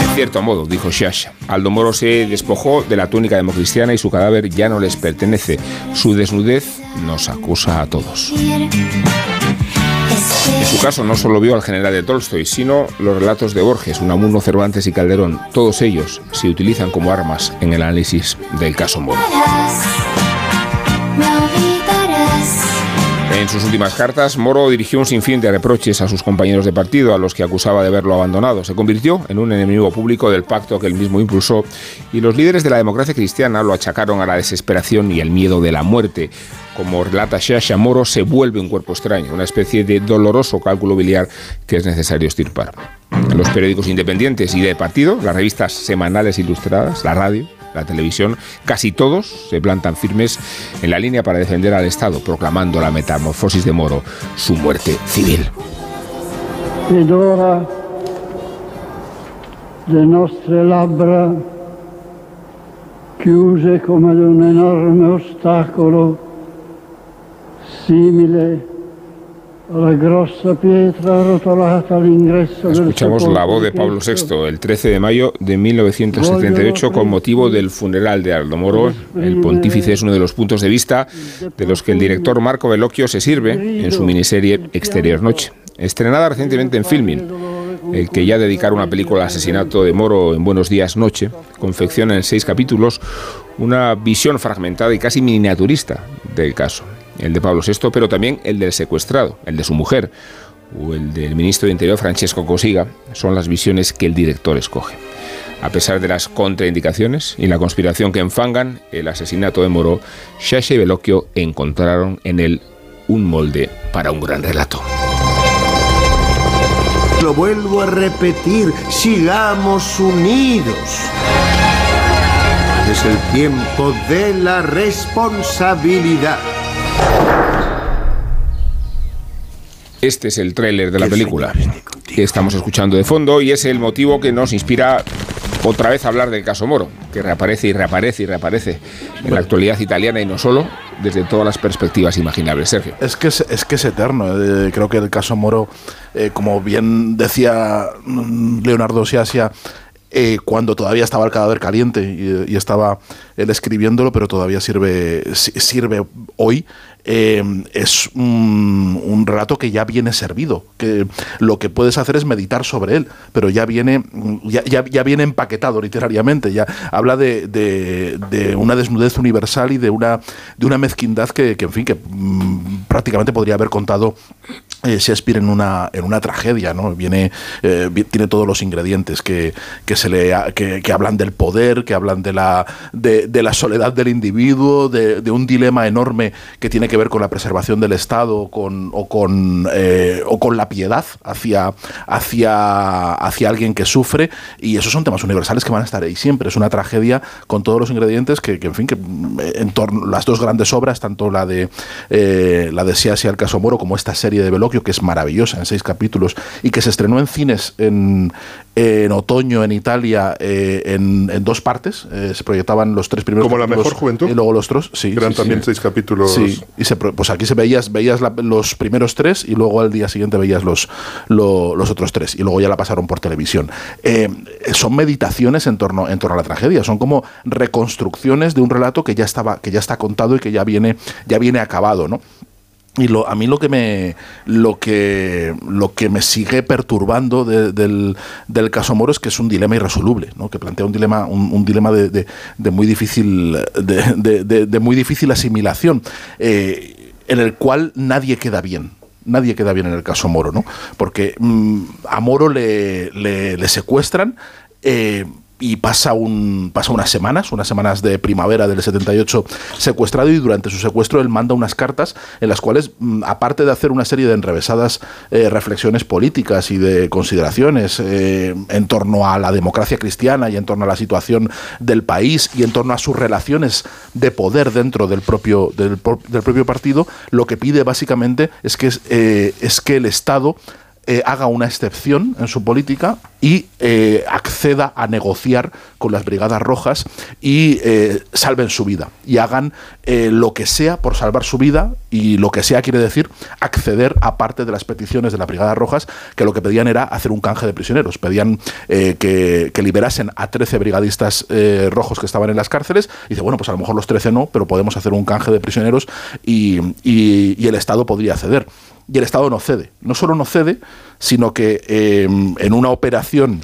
En cierto modo, dijo Shasha, Aldo Moro se despojó de la túnica democristiana y su cadáver ya no les pertenece. Su desnudez nos acusa a todos. En su caso no solo vio al general de Tolstoy, sino los relatos de Borges, Unamuno, Cervantes y Calderón. Todos ellos se utilizan como armas en el análisis del caso Moro. En sus últimas cartas, Moro dirigió un sinfín de reproches a sus compañeros de partido, a los que acusaba de haberlo abandonado. Se convirtió en un enemigo público del pacto que él mismo impulsó, y los líderes de la democracia cristiana lo achacaron a la desesperación y el miedo de la muerte. Como relata Shasha, Moro se vuelve un cuerpo extraño, una especie de doloroso cálculo biliar que es necesario estirpar. Los periódicos independientes y de partido, las revistas semanales ilustradas, la radio, la televisión, casi todos se plantan firmes en la línea para defender al Estado, proclamando la metamorfosis de Moro, su muerte civil. Ora le nostre labbra chiuse come ad un enorme ostacolo simile Escuchamos la voz de Pablo. VI el 13 de mayo de 1978 con motivo del funeral de Aldo Moro. El pontífice es uno de los puntos de vista de los que el director Marco Bellocchio se sirve en su miniserie Exterior Noche. Estrenada recientemente en Filmin, el que ya dedicar una película al asesinato de Moro en Buenos Días Noche, confecciona en seis capítulos una visión fragmentada y casi miniaturista del caso. El de Pablo VI, pero también el del secuestrado, el de su mujer, o el del ministro de Interior Francesco Cosiga, son las visiones que el director escoge. A pesar de las contraindicaciones y la conspiración que enfangan el asesinato de Moro, Shasha y Bellocchio encontraron en él un molde para un gran relato. Lo vuelvo a repetir, sigamos unidos. Es el tiempo de la responsabilidad. Este es el tráiler de la película que estamos escuchando de fondo y es el motivo que nos inspira otra vez a hablar del caso Moro, que reaparece y reaparece y reaparece en la actualidad italiana y no solo, desde todas las perspectivas imaginables. Sergio. Es que es, es que es eterno. eh, creo que el caso Moro, eh, como bien decía mm, Leonardo Siasia, eh, cuando todavía estaba el cadáver caliente y, y estaba él escribiéndolo, pero todavía sirve, si- sirve hoy. Eh, es un, un relato que ya viene servido, que lo que puedes hacer es meditar sobre él, pero ya viene, ya, ya- ya viene empaquetado literariamente, ya habla de, de- de una desnudez universal y de una, de una mezquindad que, que, en fin, que mm, prácticamente podría haber contado eh, Shakespeare en una, en una tragedia, ¿no? Viene, eh, tiene todos los ingredientes que, que se le que, que hablan del poder, que hablan de la, de, de la soledad del individuo, de, de un dilema enorme que tiene que ver con la preservación del Estado con, o, con, eh, o con la piedad hacia, hacia, hacia alguien que sufre. Y esos son temas universales que van a estar ahí siempre. Es una tragedia con todos los ingredientes que, que, en fin, que mm, en torno las dos grandes obras, tanto la de eh, la de Siasia al caso Moro como esta serie de Veloquio, que es maravillosa en seis capítulos y que se estrenó en cines en, en otoño en Italia eh, en, en dos partes. Eh, se proyectaban los tres primeros Como la mejor juventud. Y luego los otros, sí. Eran sí, también sí. seis capítulos. Sí, y se, pues aquí se veías, veías la- los primeros tres y luego al día siguiente veías los, lo- los otros tres y luego ya la pasaron por televisión. Eh, son meditaciones en torno, en torno a la tragedia, son como reconstrucciones de un relato que ya estaba, que ya está contado y que ya viene, ya viene acabado, ¿no? Y lo, a mí lo que me lo que lo que me sigue perturbando de- del, del caso Moro es que es un dilema irresoluble, ¿no? que plantea un dilema un, un dilema de, de- muy difícil de, de- muy difícil asimilación, eh, en el cual nadie queda bien. Nadie queda bien en el caso Moro, ¿no? Porque mm, a Moro le, le- le secuestran. eh, y pasa, un, pasa unas semanas, unas semanas de primavera del 78 secuestrado y durante su secuestro él manda unas cartas en las cuales, mm, aparte de hacer una serie de enrevesadas eh, reflexiones políticas y de consideraciones eh, en torno a la democracia cristiana y en torno a la situación del país y en torno a sus relaciones de poder dentro del propio, del, del propio partido, lo que pide básicamente es que, es, eh, es que el Estado eh, haga una excepción en su política y eh, acceda a negociar con las brigadas rojas y eh, salven su vida y hagan eh, lo que sea por salvar su vida y lo que sea quiere decir acceder a parte de las peticiones de las brigadas rojas que lo que pedían era hacer un canje de prisioneros. Pedían que, liberasen a 13 brigadistas rojos que estaban en las cárceles. Y dice bueno pues a lo mejor los 13 no pero podemos hacer un canje de prisioneros y, y- y el Estado podría ceder y el Estado no cede. No solo no cede, sino que eh, en una operación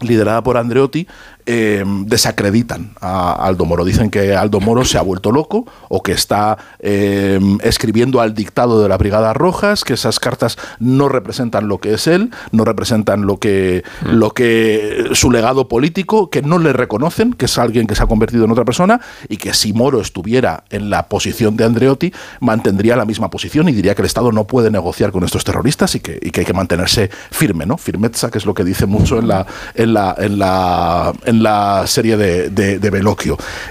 liderada por Andreotti, eh, desacreditan a Aldo Moro. Dicen que Aldo Moro se ha vuelto loco o que está eh, escribiendo al dictado de las Brigadas Rojas, que esas cartas no representan lo que es él, no representan lo que, lo que su legado político, que no le reconocen, que es alguien que se ha convertido en otra persona y que si Moro estuviera en la posición de Andreotti, mantendría la misma posición y diría que el Estado no puede negociar con estos terroristas y que, y que hay que mantenerse firme, ¿no? Firmeza, que es lo que dice mucho en la, en la, en la, en la serie de, de.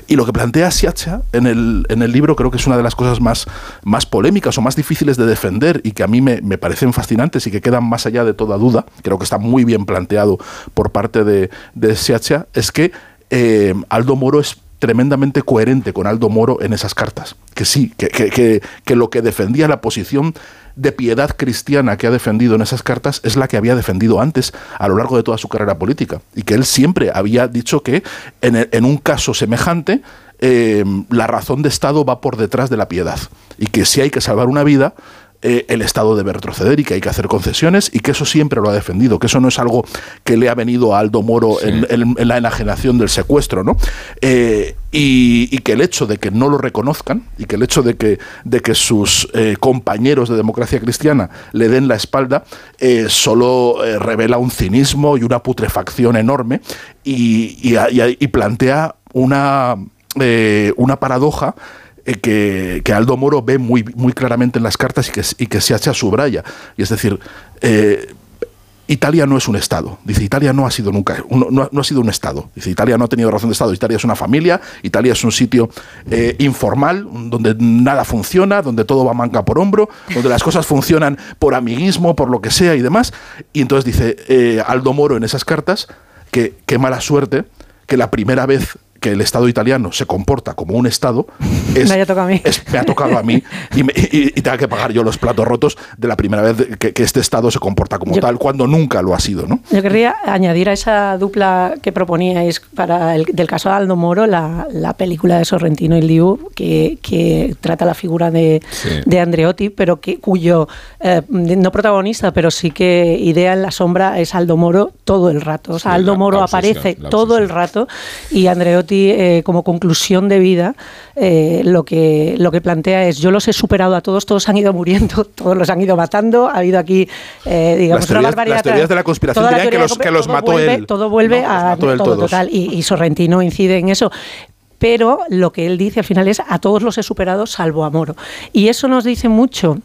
Y lo que plantea Siacha en el, en el libro creo que es una de las cosas más, más polémicas o más difíciles de defender y que a mí me, me parecen fascinantes y que quedan más allá de toda duda, creo que está muy bien planteado por parte de, de Siacha, es que eh, Aldo Moro es tremendamente coherente con Aldo Moro en esas cartas. Que sí, que- que- que lo que defendía la posición de piedad cristiana que ha defendido en esas cartas es la que había defendido antes a lo largo de toda su carrera política. Y que él siempre había dicho que en, un caso semejante eh, la razón de Estado va por detrás de la piedad. Y que si hay que salvar una vida, eh, el Estado debe retroceder y que hay que hacer concesiones y que eso siempre lo ha defendido, que eso no es algo que le ha venido a Aldo Moro en, en- en la enajenación del secuestro, ¿no? Eh, y, y que el hecho de que no lo reconozcan y que el hecho de que, de que sus eh, compañeros de democracia cristiana le den la espalda solo revela un cinismo y una putrefacción enorme y, y- plantea una, una paradoja que, que Aldo Moro ve muy, muy claramente en las cartas y que, y que se hacha subraya. Y es decir, eh, Italia no es un Estado. Dice, Italia no ha sido nunca, un- no, no ha sido un Estado. Dice, Italia no ha tenido razón de Estado. Italia es una familia, Italia es un sitio eh, informal, donde nada funciona, donde todo va manca por hombro, donde las cosas funcionan por amiguismo, por lo que sea y demás. Y entonces dice eh, Aldo Moro en esas cartas que qué mala suerte que la primera vez que el Estado italiano se comporta como un Estado [LAUGHS] es, Me a mí. es- me ha tocado a mí y, me- y- y tenga que pagar yo los platos rotos de la primera vez que, que este Estado se comporta como Yo- tal, cuando nunca lo ha sido, ¿no? Yo querría añadir a esa dupla que proponíais para el del caso de Aldo Moro la, la película de Sorrentino y Liu que, que trata la figura de, Sí. de Andreotti, pero que cuyo eh, no protagonista, pero sí que idea en la sombra es Aldo Moro todo el rato. O sea, Aldo Moro la obsesión, aparece todo el rato y Andreotti Eh, como conclusión de vida eh, lo, que, lo que plantea es yo los he superado a todos, todos han ido muriendo, [LAUGHS] todos los han ido matando, ha habido aquí, eh, digamos, Las una barbaridad. las teorías de la conspiración dirían que los- que mató vuelve- él. Todo vuelve No, a todo, todos. total, y, y Sorrentino incide en eso. Pero lo que él dice al final es a todos los he superado salvo a Moro. Y eso nos dice mucho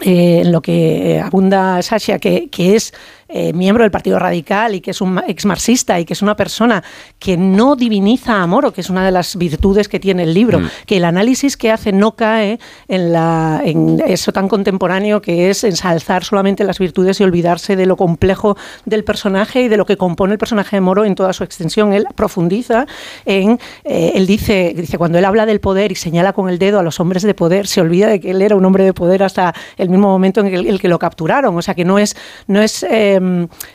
eh, en lo que abunda Sasha, que, que es eh, miembro del Partido Radical y que es un ex marxista y que es una persona que no diviniza a Moro, que es una de las virtudes que tiene el libro, Mm. que el análisis que hace no cae en, la, en eso tan contemporáneo que es ensalzar solamente las virtudes y olvidarse de lo complejo del personaje y de lo que compone el personaje de Moro en toda su extensión. Él profundiza en, eh, él dice, dice, cuando él habla del poder y señala con el dedo a los hombres de poder, se olvida de que él era un hombre de poder hasta el mismo momento en el, el que lo capturaron. O sea, que no es, no es, eh,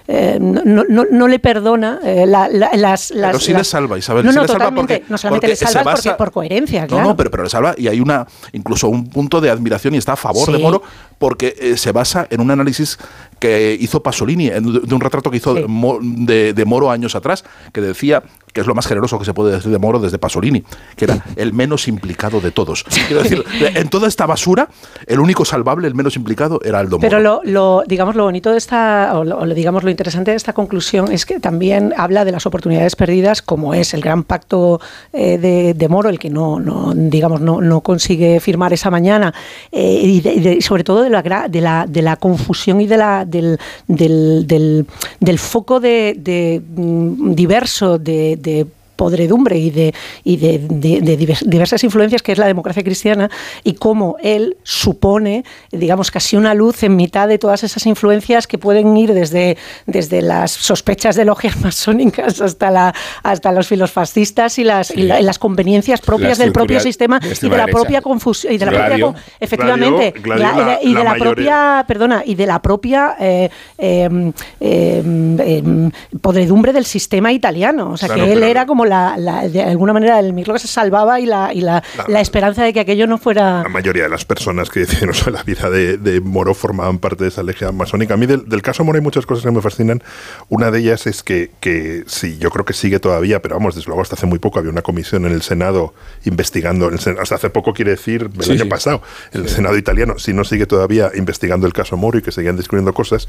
eh, no, no- no le perdona eh, la- la- las, las- Pero sí las- le salva, Isabel. No, sí no, le salva totalmente. porque- no solamente le salva basa- porque, por coherencia, No, claro. no, pero, pero le salva y hay una incluso un punto de admiración y está a favor de Sí. Moro porque eh, se basa en un análisis que hizo Pasolini, de un retrato que hizo de Moro años atrás, que decía que es lo más generoso que se puede decir de Moro desde Pasolini, que era el menos implicado de todos. Quiero decir, en toda esta basura, el único salvable, el menos implicado, era Aldo Moro. Pero lo, lo- digamos, lo bonito de esta, o, lo, digamos, lo interesante de esta conclusión es que también habla de las oportunidades perdidas, como es el gran pacto eh, de, de Moro, el que no, no digamos, no, no consigue firmar esa mañana, eh, y, de- de- sobre todo de la, de la, de la confusión y de la, del, del, del- del foco de, de, mm, diverso de, de podredumbre y de, y de, de- de divers- diversas influencias que es la democracia cristiana y cómo él supone, digamos, casi una luz en mitad de todas esas influencias que pueden ir desde, desde las sospechas de logias [LAUGHS] masónicas hasta, la, hasta los filos fascistas y las, y la- y las conveniencias propias La del propio sistema de y de la propia confusión y de la Gladio. propia efectivamente Gladio- Gladio la- y de- la- propia perdona y de la propia eh, eh, eh, eh, podredumbre del sistema italiano. O sea Claro, que él era como la, la- de alguna manera el micro que se salvaba y la, y la, la esperanza de que aquello no fuera La mayoría de las personas que deciden sobre [LAUGHS] la vida de, de Moro formaban parte de esa legión masónica. A mí del, del caso Moro hay muchas cosas que me fascinan. Una de ellas es que, que sí, yo creo que sigue todavía, pero vamos, desde luego hasta hace muy poco había una comisión en el Senado investigando, el Sen- hasta hace poco quiere decir el Sí, año sí. pasado, el Senado italiano, si no sigue todavía investigando el caso Moro y que seguían descubriendo cosas.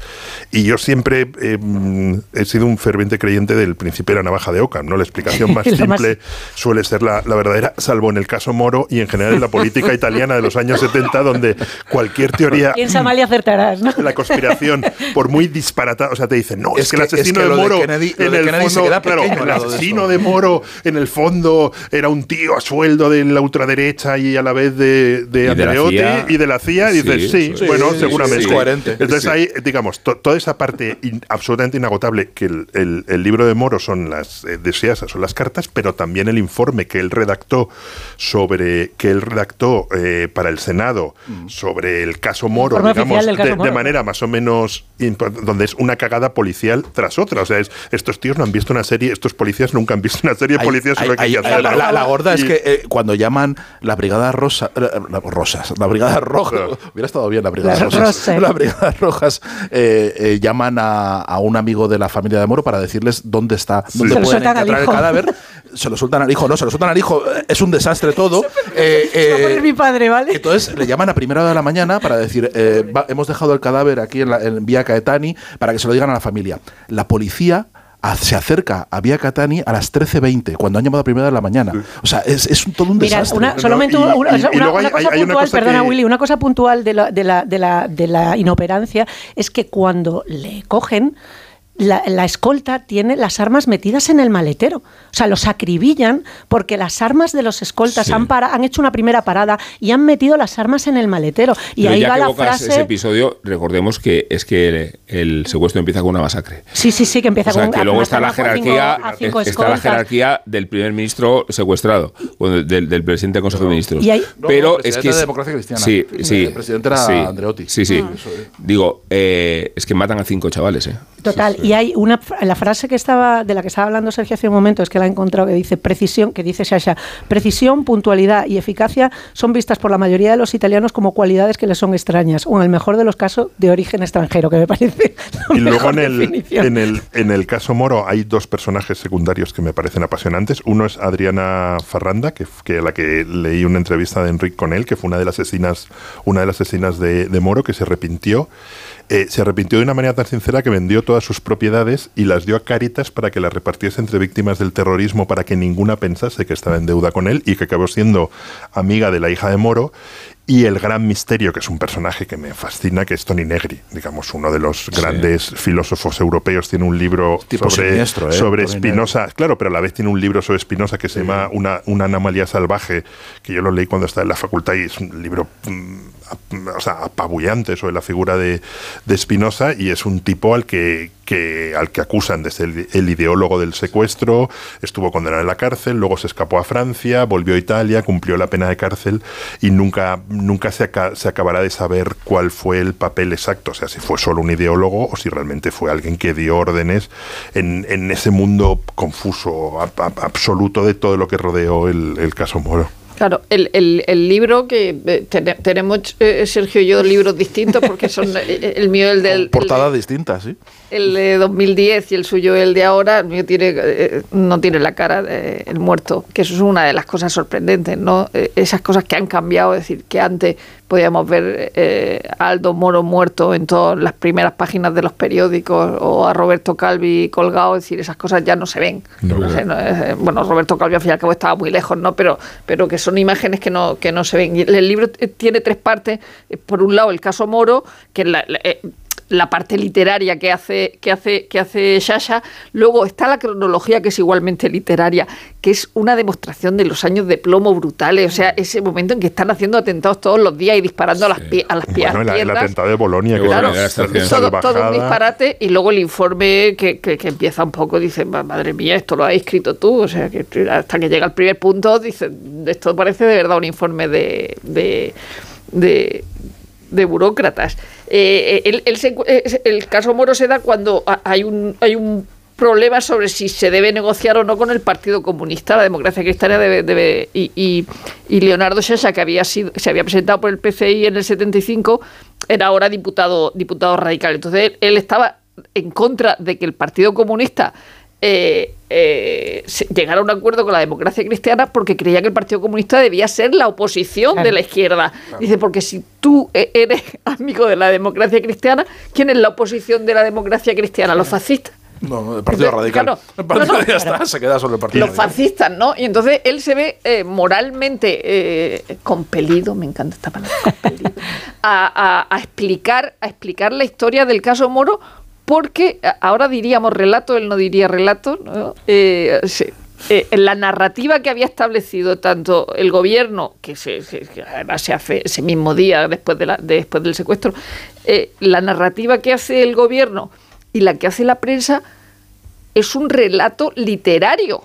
Y yo siempre eh, mm, he sido un ferviente creyente del principio de la navaja de Ockham, ¿no? La explicación [LAUGHS] más simple suele ser la, la verdadera, salvo en el caso Moro y en general en la política italiana de los años 70, donde cualquier teoría [LAUGHS] piensa mal y acertarás ¿no? de la conspiración, por muy disparatada, o sea, te dicen, no, es, Es que el que- es asesino que de lo de Moro, Kennedy- en de el Kennedy fondo, claro, el de asesino eso. de Moro, en el fondo, era un tío a sueldo de la ultraderecha y a la vez de, de Y de la Andreotti CIA. y de la CIA, y dices, sí, Sí, sí, bueno, sí, seguramente. sí, es coherente. Entonces ahí, digamos, to- toda esa parte in- absolutamente inagotable, que el, el- el libro de Moro son las eh, deseadas, son las cartas, pero también el informe que él redactó sobre, que él redactó eh, para el Senado sobre el caso Moro, digamos, caso de, de Moro. manera más o menos, donde es una cagada policial tras otra. O sea, es, estos tíos no han visto una serie, estos policías nunca han visto una serie de policías, hay- hay hay- la, la- la gorda es que eh, cuando llaman la brigada rosa, eh, la- rosas, la brigada roja, [LAUGHS] hubiera estado bien la brigada La rosas, rosa. la brigada rojas eh, eh, llaman a, a un amigo de la familia de Moro para decirles dónde está, dónde Se lo pueden sueltan al encontrar el cadáver. [LAUGHS] Se lo sueltan al hijo, no, se lo sueltan al hijo. eh, Es un desastre todo. [LAUGHS] Eh, Se va a eh, poner mi padre vale entonces le llaman a primera hora de la mañana para decir, eh, va- hemos dejado el cadáver aquí en, la, en Vía Caetani para que se lo digan a la familia. La policía a- se acerca a Vía Caetani a las 13.20, cuando han llamado a primera hora de la mañana. O sea, es, es un- todo un Mira, desastre. una, No, solamente y- una, una- y- y una- luego hay- una cosa hay- hay una puntual, cosa perdona que- Willy, una cosa puntual de la, de, la, de, la, de la inoperancia es que cuando le cogen, la, la escolta tiene las armas metidas en el maletero. O sea, los acribillan porque las armas de los escoltas Sí. han, para- han hecho una primera parada y han metido las armas en el maletero. Y Pero ahí ya va que la frase. ese episodio, recordemos que es que el, el secuestro empieza con una masacre. Sí, sí, sí, que empieza O sea, con que a luego está la a cinco- jerarquía, a cinco está la jerarquía del primer ministro secuestrado, del, del presidente del Consejo de Ministros. Y hay- No, Pero no, es que de Democracia Cristiana. Sí, sí. El presidente era sí, Andreotti. Sí, sí. Ah. Digo, eh, es que matan a cinco chavales, ¿eh? Total, y Y hay una la frase que estaba de la que estaba hablando Sergio hace un momento es que la he encontrado que dice precisión, que dice Sasha, precisión, puntualidad y eficacia son vistas por la mayoría de los italianos como cualidades que les son extrañas o en el mejor de los casos de origen extranjero, que me parece [LAUGHS] la Y luego mejor en el, en, el, en el caso Moro hay dos personajes secundarios que me parecen apasionantes. Uno es Adriana Farranda, que, que a la que leí una entrevista de Enrique con él, que fue una de las asesinas, una de las asesinas de, de Moro, que se arrepintió. Eh, se arrepintió de una manera tan sincera que vendió todas sus propiedades y las dio a Caritas para que las repartiese entre víctimas del terrorismo para que ninguna pensase que estaba en deuda con él y que acabó siendo amiga de la hija de Moro. Y el gran misterio, que es un personaje que me fascina, que es Tony Negri, digamos, uno de los grandes filósofos europeos, tiene un libro Tipo sobre, ¿eh? sobre Spinoza, claro, pero a la vez tiene un libro sobre Spinoza que se llama una, una anomalía salvaje, que yo lo leí cuando estaba en la facultad y es un libro mm, o sea, apabullante sobre la figura de, de Spinoza y es un tipo al que, que, al que acusan de ser el, el ideólogo del secuestro, estuvo condenado en la cárcel, luego se escapó a Francia, volvió a Italia, cumplió la pena de cárcel y nunca, nunca se, aca- se acabará de saber cuál fue el papel exacto, o sea, si fue solo un ideólogo o si realmente fue alguien que dio órdenes en, en ese mundo confuso, ab- ab- absoluto de todo lo que rodeó el, el caso Moro. Claro, el, el- el libro que eh, tene- tenemos, eh, Sergio y yo, libros distintos porque son [LAUGHS] eh, el mío, el del... el- Portadas distintas, ¿sí? El de 2010 y el suyo el de ahora el mío tiene eh, no tiene la cara del muerto que eso es una de las cosas sorprendentes no Eh, esas cosas que han cambiado es decir que antes podíamos ver eh, a Aldo Moro muerto en todas las primeras páginas de los periódicos o a Roberto Calvi colgado es decir esas cosas ya no se ven. No. No sé, no, bueno Roberto Calvi al fin y al cabo estaba muy lejos no pero pero que son imágenes que no que no se ven. Y el libro tiene tres partes. Por un lado el caso Moro que es la- la- eh, la parte literaria que hace que hace que hace Shasha, luego está la cronología que es igualmente literaria, que es una demostración de los años de plomo brutales, o sea, ese momento en que están haciendo atentados todos los días y disparando a las pie- a las Bueno, el, atentado de Bolonia, que Claro, todo, todo un disparate y luego el informe que, que- que empieza un poco, dice, "Ma- madre mía, esto lo has escrito tú, o sea, que hasta que llega el primer punto, dice, esto parece de verdad un informe de, de, de, de burócratas. Eh, el secu- eh, el caso Moro se da cuando ha- hay un, hay un problema sobre si se debe negociar o no con el Partido Comunista, la democracia cristiana debe, debe- y, Leonardo Sciascia, que había sido, se había presentado por el PCI en el 75, era ahora diputado, diputado radical. Entonces él, él estaba en contra de que el Partido Comunista eh, eh, llegara a un acuerdo con la democracia cristiana porque creía que el Partido Comunista debía ser la oposición de la izquierda. Dice, porque si tú e- eres [LAUGHS] amigo de la democracia cristiana, ¿quién es la oposición de la democracia cristiana? Los fascistas. No, el Partido Entonces, Radical. claro, el partido no, no, ya está, se queda solo el Partido Los Radical. fascistas, ¿no? Y entonces él se ve eh, moralmente eh, compelido, me encanta esta palabra, compelido, a, a- a explicar, a explicar la historia del caso Moro, porque ahora diríamos relato, él no diría relato, ¿no? Eh, eh, la narrativa que había establecido tanto el gobierno, que, se, se- que además se hace ese mismo día después, de la- después del secuestro, eh, la narrativa que hace el gobierno y la que hace la prensa es un relato literario.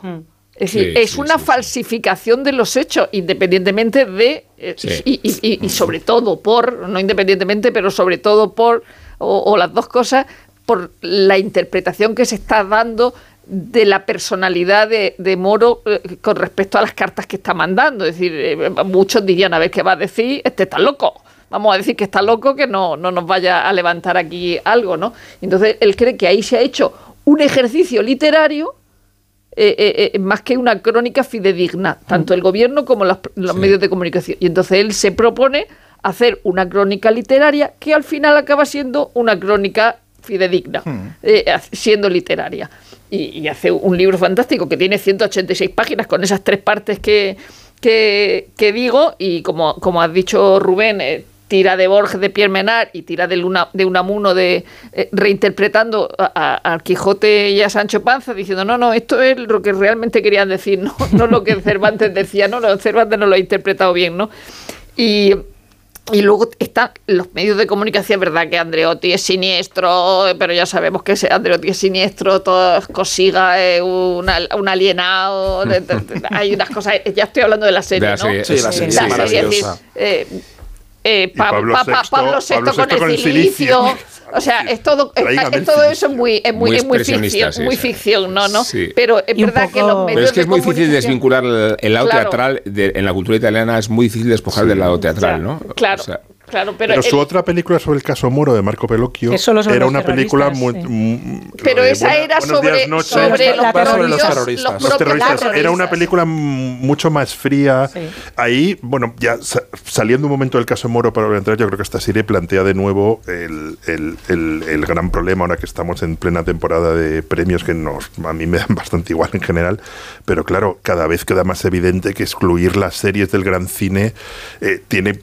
Es decir, Sí, es sí, una falsificación de los hechos, independientemente de, eh, Sí. y, y- y- y sobre todo por, no independientemente, pero sobre todo por, o, o las dos cosas, por la interpretación que se está dando de la personalidad de, de Moro eh, con respecto a las cartas que está mandando. Es decir, eh, muchos dirían, a ver qué va a decir, este está loco. Vamos a decir que está loco, que no, no nos vaya a levantar aquí algo, ¿no? Entonces, él cree que ahí se ha hecho un ejercicio literario eh, más que una crónica fidedigna, tanto el gobierno como los, los medios de comunicación. Y entonces él se propone hacer una crónica literaria que al final acaba siendo una crónica fidedigna, eh, haz- siendo literaria. Y, y hace un libro fantástico que tiene 186 páginas con esas tres partes que, que, que digo y como, como has dicho Rubén, eh, tira de Borges de Pierre Menard y tira de, Luna, de Unamuno de eh, reinterpretando a, a- a Quijote y a Sancho Panza diciendo no, no, esto es lo que realmente querían decir, no, [LAUGHS] no lo que Cervantes decía, no, no, Cervantes no lo ha interpretado bien, ¿no? Y, y luego están los medios de comunicación, ¿verdad? Que Andreotti es siniestro, pero ya sabemos que ese Andreotti es siniestro, todo es cosiga, es un, al- un alienado. de- de- de- hay unas cosas. Ya estoy hablando de la serie, De la ¿no? serie, Sí, la serie, La sí, serie, es decir, maravillosa. eh, eh, Pa- Pablo Pa- Pa- VI, Pablo VI Pablo con VI con el silicio, silicio. O sea, es todo, es, todo eso es muy, es muy, Muy es muy ficción, sí, muy ficción, ¿no? ¿no? Sí. Pero es verdad que los medios Pero es que es muy difícil desvincular el, el lado Claro. teatral de- en la cultura italiana, es muy difícil despojar del lado teatral, ¿no? Claro, O sea, claro, pero, Pero, su el- otra película sobre el caso Moro de Marco Pelocchio era una película muy. pero de esa Buena- era sobre, días, noches. sobre los, sobre terroristas. los Los propios terroristas. Era una película mucho más fría. Sí. Ahí, bueno, ya sa- saliendo un momento del caso Moro para entrar, yo creo que esta serie plantea de nuevo el, el- el- el gran problema ahora que estamos en plena temporada de premios que nos, a mí me dan [LAUGHS] bastante igual en general. Pero claro, cada vez queda más evidente que excluir las series del gran cine eh, tiene,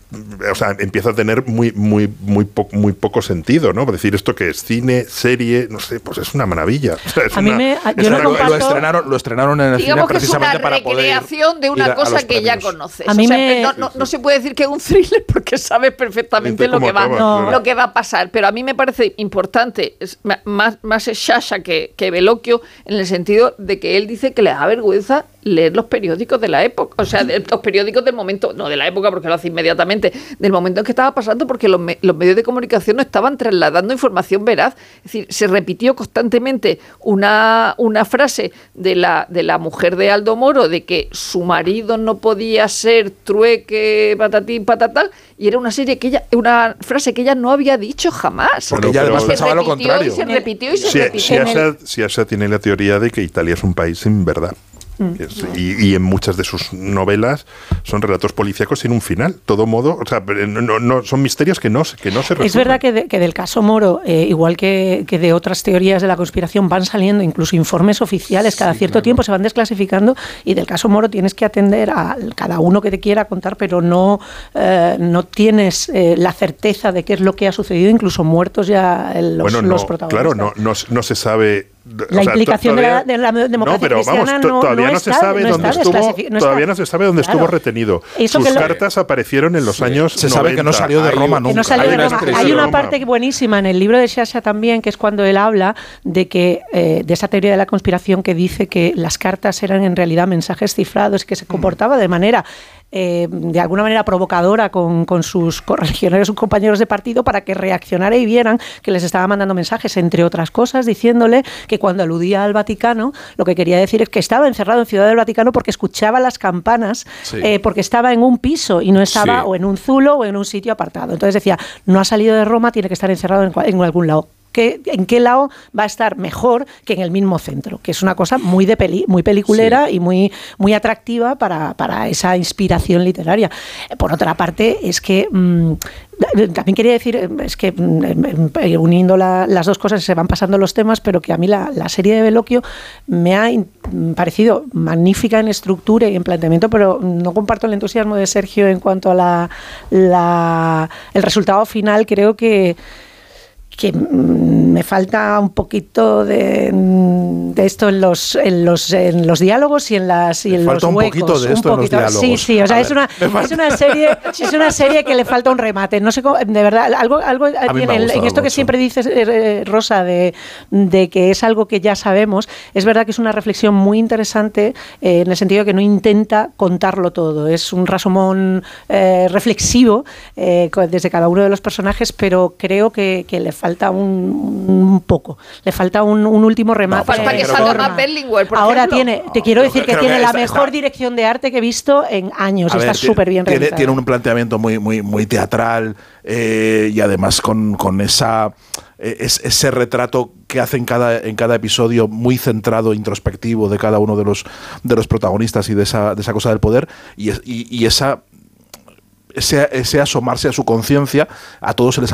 o sea, empieza a tener muy, muy, muy, po- muy poco sentido, ¿no? Decir esto que es cine, serie, no sé, pues es una maravilla. [LAUGHS] O sea, es A mí me- es yo no una- lo, comparto- lo estrenaron, lo estrenaron en el Digamos cine que es una precisamente para poder ir- recreación de una cosa que ya conoces. A mí O sea, me- no, no- no se puede decir que es un thriller porque sabes perfectamente lo que, va, No. lo que va a pasar. Pero a mí me parece importante, es más, más es Sasha que, que Veloquio, en el sentido de que él dice que le da vergüenza leer los periódicos de la época. O sea, de- los periódicos del momento, no de la época porque lo hace inmediatamente, del momento en que estaba pasando porque los, me- los medios de comunicación no estaban trasladando información veraz. Es decir, se repitió constantemente una, una frase de la, de la mujer de Aldo Moro de que su marido no podía ser trueque, patatín, patatán, y era una serie que ella, una frase que ella no había dicho jamás. Porque ella además pensaba lo repitió contrario. Y se repitió y se Si, repitió. si si Asha tiene la teoría de que Italia es un país sin verdad. Mm. Y, y en muchas de sus novelas son relatos policíacos sin un final. Todo modo, o sea, no, no- son misterios que no, se- que no se resuelven. Es verdad que, de- que del caso Moro, eh, igual que, que de otras teorías de la conspiración, van saliendo incluso informes oficiales, cada cierto tiempo se van desclasificando y del caso Moro tienes que atender a cada uno que te quiera contar, pero no, eh, no tienes eh, la certeza de qué es lo que ha sucedido, incluso muertos ya eh, los, bueno, no, los protagonistas. claro, no, no se sabe. La o sea, implicación de la- de la democracia No, pero vamos, cristiana to- no- todavía no no, se está- sabe dónde estuvo. todavía no se sabe dónde Claro. estuvo retenido. Eso Sus que lo- cartas aparecieron en los años. Se sabe que no 90. salió de Roma un- nunca. Salió Hay de una Roma. Hay una parte buenísima en el libro de Shasha también, que es cuando él habla de que eh, de esa teoría de la conspiración que dice que las cartas eran en realidad mensajes cifrados, que se comportaba de manera eh, de alguna manera provocadora con, con sus correligionarios, sus compañeros de partido, para que reaccionara y vieran que les estaba mandando mensajes, entre otras cosas, diciéndole que cuando aludía al Vaticano, lo que quería decir es que estaba encerrado en Ciudad del Vaticano porque escuchaba las campanas, Sí. eh, porque estaba en un piso y no estaba Sí. o en un zulo o en un sitio apartado. Entonces decía, no ha salido de Roma, tiene que estar encerrado en, en algún lado. ¿Qué- ¿En qué lado va a estar mejor que en el mismo centro? Que es una cosa muy de peli, muy peliculera y muy, muy atractiva para, para esa inspiración literaria. Por otra parte, es que mm, también quería decir, eh, es que mm, uniendo la- las dos cosas se van pasando los temas, pero que a mí la, la serie de Veloquio me ha in- mm, parecido magnífica en estructura y en planteamiento, pero no comparto el entusiasmo de Sergio en cuanto a la, la- el resultado final. Creo que que mm, me falta un poquito de, mm, de esto en los, en los en los diálogos y en las y en falta los un huecos. poquito de esto en los Sí, diálogos. sí, o sea, A es ver, una, [LAUGHS] es una serie es una serie que le falta un remate. No sé cómo, de verdad, algo algo en- esto que mucho. siempre dices eh, eh, Rosa de, de que es algo que ya sabemos. Es verdad que es una reflexión muy interesante eh, en el sentido de que no intenta contarlo todo. Es un rasomón eh, reflexivo desde cada uno de los personajes, pero creo que, que le falta un, un poco. Le falta un, un último remate. Falta que de salga forma. más por Ahora ejemplo. tiene, te quiero decir que creo tiene que la está- mejor está- dirección de arte que he visto en años. A está súper bien tiene, realizada. tiene un planteamiento muy, muy, muy teatral eh, y además con, con esa eh, es- ese retrato que hace en cada, en cada episodio muy centrado, introspectivo de cada uno de los, de los protagonistas y de esa, de esa cosa del poder y, es- y- y esa ese, ese asomarse a su conciencia, a todos se les,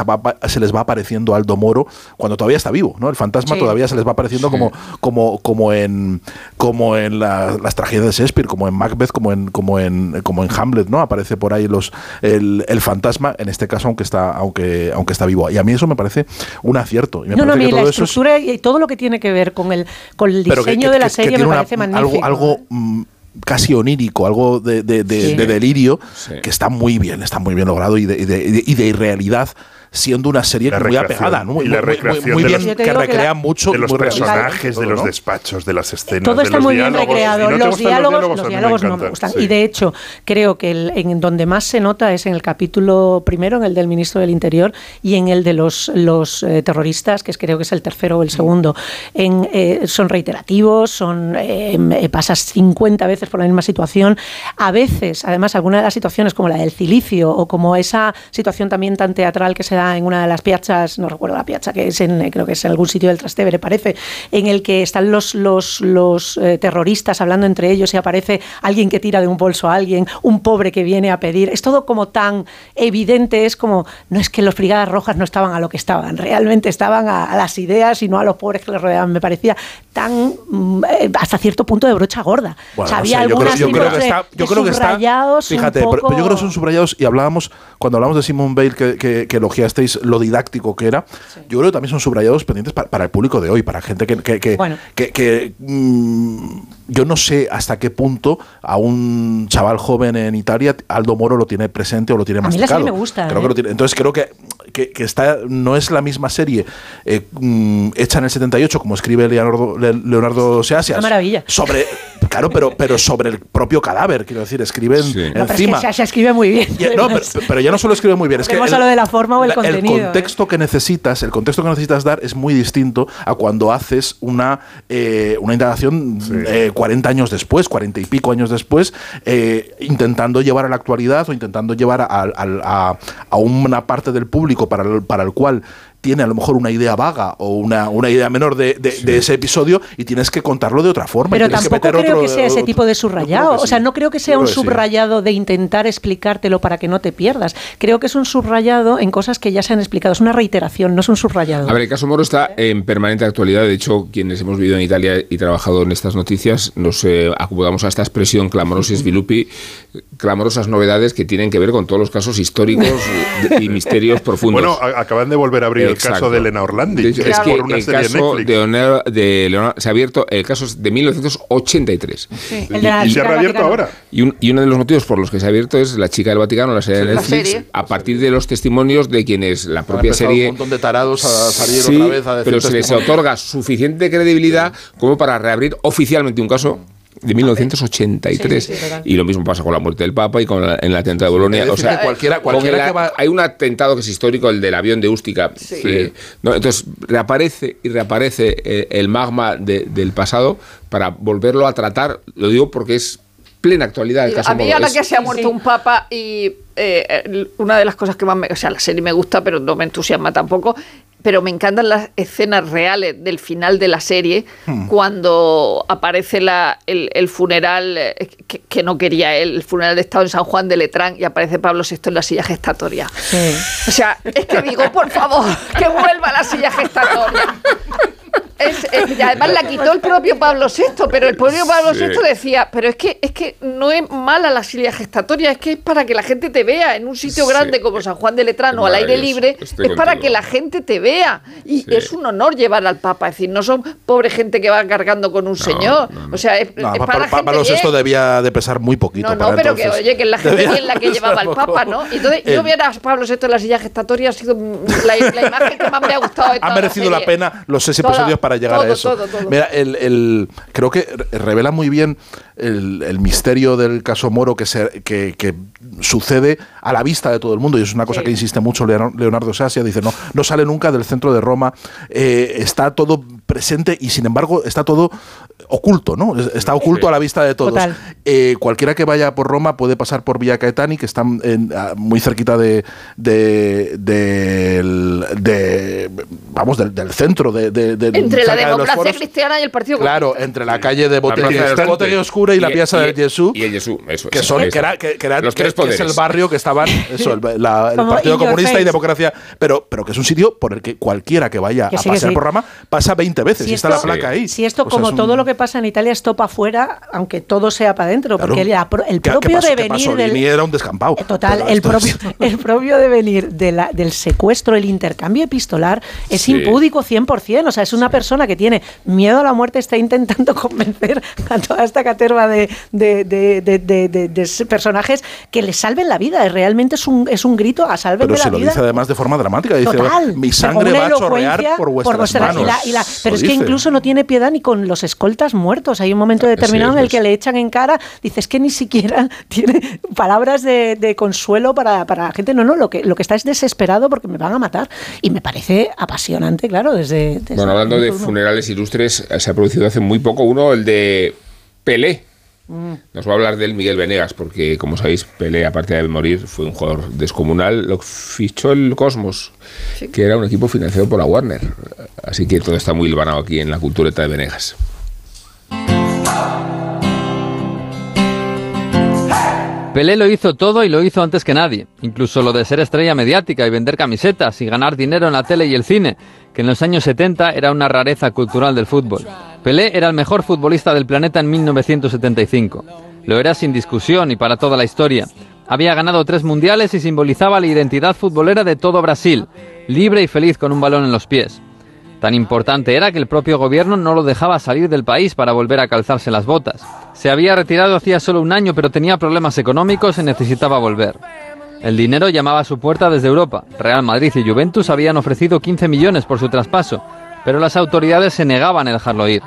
se les va apareciendo Aldo Moro cuando todavía está vivo, ¿no? El fantasma Sí. todavía se les va apareciendo como, como, como en, como en la- las tragedias de Shakespeare, como en Macbeth, como en, como en, como en Hamlet, ¿no? Aparece por ahí los, el, el fantasma, en este caso, aunque está, aunque, aunque está vivo. Y a mí eso me parece un acierto. Y me No, no, a parece mí que la todo eso es- estructura y todo lo que tiene que ver con el, con el diseño que- de la que- serie me parece magnífico. algo mm, casi onírico, algo de, de- de- Sí. de delirio, Sí. que está muy bien, está muy bien logrado y de, y de- y de- y de irrealidad siendo una serie La muy apegada, ¿no? muy, y la muy- bien, los- que recrea la- mucho de los personajes, de los despachos, de las escenas. Todo de está los muy bien diálogos. recreado. ¿Y no te los, diálogos, los me diálogos no me gustan. sí. Y de hecho, creo que el- en donde más se nota es en el capítulo primero, en el del ministro del Interior, y en el de los, los eh, terroristas, que es, creo que es el tercero o el segundo. En, eh, son reiterativos, son eh, eh, pasas 50 veces por la misma situación. A veces, además, alguna de las situaciones, como la del cilicio, o como esa situación también tan teatral que se da en una de las piazzas, no recuerdo la piazza, que es en, eh, creo que es en algún sitio del Trastevere, parece, en el que están los, los, los eh, terroristas hablando entre ellos y aparece alguien que tira de un bolso a alguien, un pobre que viene a pedir. Es todo como tan evidente, es como, no es que los brigadas rojas no estaban a lo que estaban, realmente estaban a, a las ideas y no a los pobres que les rodeaban. Me parecía tan, mm, eh, hasta cierto punto, de brocha gorda. Bueno, O sea, no había yo creo, algunas yo creo que está, yo creo que está, fíjate, pero- pero, yo creo que son subrayados y hablábamos, cuando hablamos de Simone Bale, que, que, que elogiasteis lo didáctico que era, yo creo que también son subrayados pendientes para, para el público de hoy, para gente que, que, que, Bueno. que- mm, yo no sé hasta qué punto a un chaval joven en Italia Aldo Moro lo tiene presente o lo tiene A mí la masticado. serie me gusta, Creo ¿eh? que lo tiene. Entonces creo que, que, que está, no es la misma serie eh, mm, hecha en el 78, como escribe Leonardo, Le- Leonardo Seasias. Una maravilla. Sobre, claro, pero, pero sobre el propio cadáver, quiero decir, escriben No, pero es encima. que se, se escribe muy bien. Ya- no, pero, pero ya no solo escribe muy bien, es que el, a lo de la forma o el la- contenido, ¿eh? contexto que necesitas, el contexto que necesitas dar es muy distinto a cuando haces una, eh, una indagación eh, 40 años después, 40 y pico años después, eh, intentando llevar a la actualidad o intentando llevar a, a- a- a una parte del público para el, para el cual tiene a lo mejor una idea vaga o una, una idea menor de, de- de ese episodio y tienes que contarlo de otra forma. Pero que tampoco meter creo otro- que sea ese tipo de subrayado. O sea, no creo que sea creo un que sí. subrayado de intentar explicártelo para que no te pierdas. Creo que es un subrayado en cosas que ya se han explicado. Es una reiteración, no es un subrayado. A ver, el caso Moro está en permanente actualidad. De hecho, quienes hemos vivido en Italia y trabajado en estas noticias, nos eh, acomodamos a esta expresión clamorosis [LAUGHS] vilupi, clamorosas novedades que tienen que ver con todos los casos históricos y misterios [LAUGHS] profundos. Bueno, acaban de volver a abrir el caso de Elena Orlandi. De hecho, es que por una el caso de, Honor- de Leonardo, se ha abierto, el caso es de 1983. El de la Y- y- chica del Vaticano. Y, un- y uno de los motivos por los que se ha abierto es la chica del Vaticano, la serie de Sí. La Netflix, serie. a partir de los testimonios de quienes la propia serie... un montón de tarados a salir Sí, otra vez a decir pero se les otorga suficiente credibilidad como para reabrir oficialmente un caso de 1983 Sí, sí, y lo mismo pasa con la muerte del Papa y con la- en el atentado de Bolonia. O sea que cualquiera- cualquiera que va- hay un atentado que es histórico el del avión de Ústica eh, ¿no? entonces reaparece y reaparece eh, el magma de- del pasado para volverlo a tratar. Lo digo porque es plena actualidad el caso a mí ahora Es- que se ha muerto un papa y eh, una de las cosas que más me... O sea, la serie me gusta, pero no me entusiasma tampoco. Pero me encantan las escenas reales del final de la serie, Hmm. cuando aparece la, el, el funeral eh, que, que no quería él, el funeral de Estado en San Juan de Letrán, y aparece Pablo VI en la silla gestatoria. O sea, es que digo, por favor, que vuelva la silla gestatoria. [LAUGHS] Es- es- y además la quitó el propio Pablo VI, pero el propio Pablo Sí. VI decía, pero es que es que no es mala la silla gestatoria, es que es para que la gente te vea en un sitio Sí. grande como San Juan de Letrán o al aire libre, Estoy es para que la gente te vea. Y es un honor llevar al Papa, es decir, no son pobre gente que va cargando con un señor. O sea, es, No, es pa- para Pablo. VI debía de pesar muy poquito. No, no, para pero que oye, que es la [LAUGHS] gente Debía bien la que llevaba al. Papa, ¿no? Y entonces El- yo ver a Pablo VI en la silla gestatoria ha sido la, la imagen que más me ha gustado. de Ha toda merecido la serie. pena los seis episodios para llegar a eso. todo, todo. Mira, el, el- creo que re- revela muy bien el, el misterio del caso Moro que, se, que, que sucede a la vista de todo el mundo y es una cosa que insiste mucho Leonardo, Sasia. Dice, no, no sale nunca del centro de Roma, eh, está todo presente y sin embargo está todo oculto, ¿no? Es- Está oculto a la vista de todos. Total. Eh, cualquiera que vaya por Roma puede pasar por Villa Caetani, que está en- a- muy cerquita de, de, del- de- vamos, del, del centro de, de- de- Entre la de democracia foros. cristiana y el Partido Claro, entre la calle de Botella, Oscura y la Piazza del Jesús. y el Jesús eso Que es, son, eso. que era, que, que era- los que- tres que es el barrio que estaban, [LAUGHS] eso, el, la- el Partido Comunista y. Democracia, pero, pero que es un sitio por el que cualquiera que vaya Que a sí, que pasear sí. por Rama pasa 20 veces Si y está la esto- placa ahí. Si esto, O sea, como es un- todo lo que pasa en Italia, es para afuera, aunque todo sea para adentro, Claro. porque pro- el Que- que propio pasó- devenir del, era un descampado. Total, Pero el esto propio, es- [LAUGHS] el propio devenir de la- del secuestro, el intercambio epistolar, es Sí. impúdico 100%. O sea, es una persona persona que tiene miedo a la muerte está intentando [LAUGHS] convencer a toda esta caterva de, de- de- de- de- de- de personajes que le salven la vida. Realmente es un, es un grito a salven Pero la se lo vida. dice además de forma dramática. Dice, Total. mi Pero sangre va a chorrear por vuestras vuestra- manos. y la- y la- pero es que incluso no tiene piedad ni con los escoltas muertos. Hay un momento determinado en el que le echan en cara, dices que ni siquiera [LAUGHS] tiene palabras de, de consuelo para, para la gente. No, no, lo que, lo que está es desesperado porque me van a matar. Y me parece apasionante, claro, desde... desde Bueno, hablando de funerales ilustres, se ha producido hace muy poco uno, el de Pelé. Mm. Nos va a hablar del Miguel Venegas, porque como sabéis, Pelé, aparte de morir, fue un jugador descomunal. Lo fichó el Cosmos, que era un equipo financiado por la Warner. Así que todo está muy hilvanado aquí en la cultureta de Venegas. Pelé lo hizo todo y lo hizo antes que nadie, incluso lo de ser estrella mediática y vender camisetas y ganar dinero en la tele y el cine, que en los años 70 era una rareza cultural del fútbol. Pelé era el mejor futbolista del planeta en 1975. Lo era sin discusión y para toda la historia. Había ganado tres mundiales y simbolizaba la identidad futbolera de todo Brasil, libre y feliz con un balón en los pies. Tan importante era que el propio gobierno no lo dejaba salir del país para volver a calzarse las botas. Se había retirado hacía solo un año, pero tenía problemas económicos y necesitaba volver. El dinero llamaba a su puerta desde Europa. Real Madrid y Juventus habían ofrecido 15 millones por su traspaso, pero las autoridades se negaban a dejarlo ir.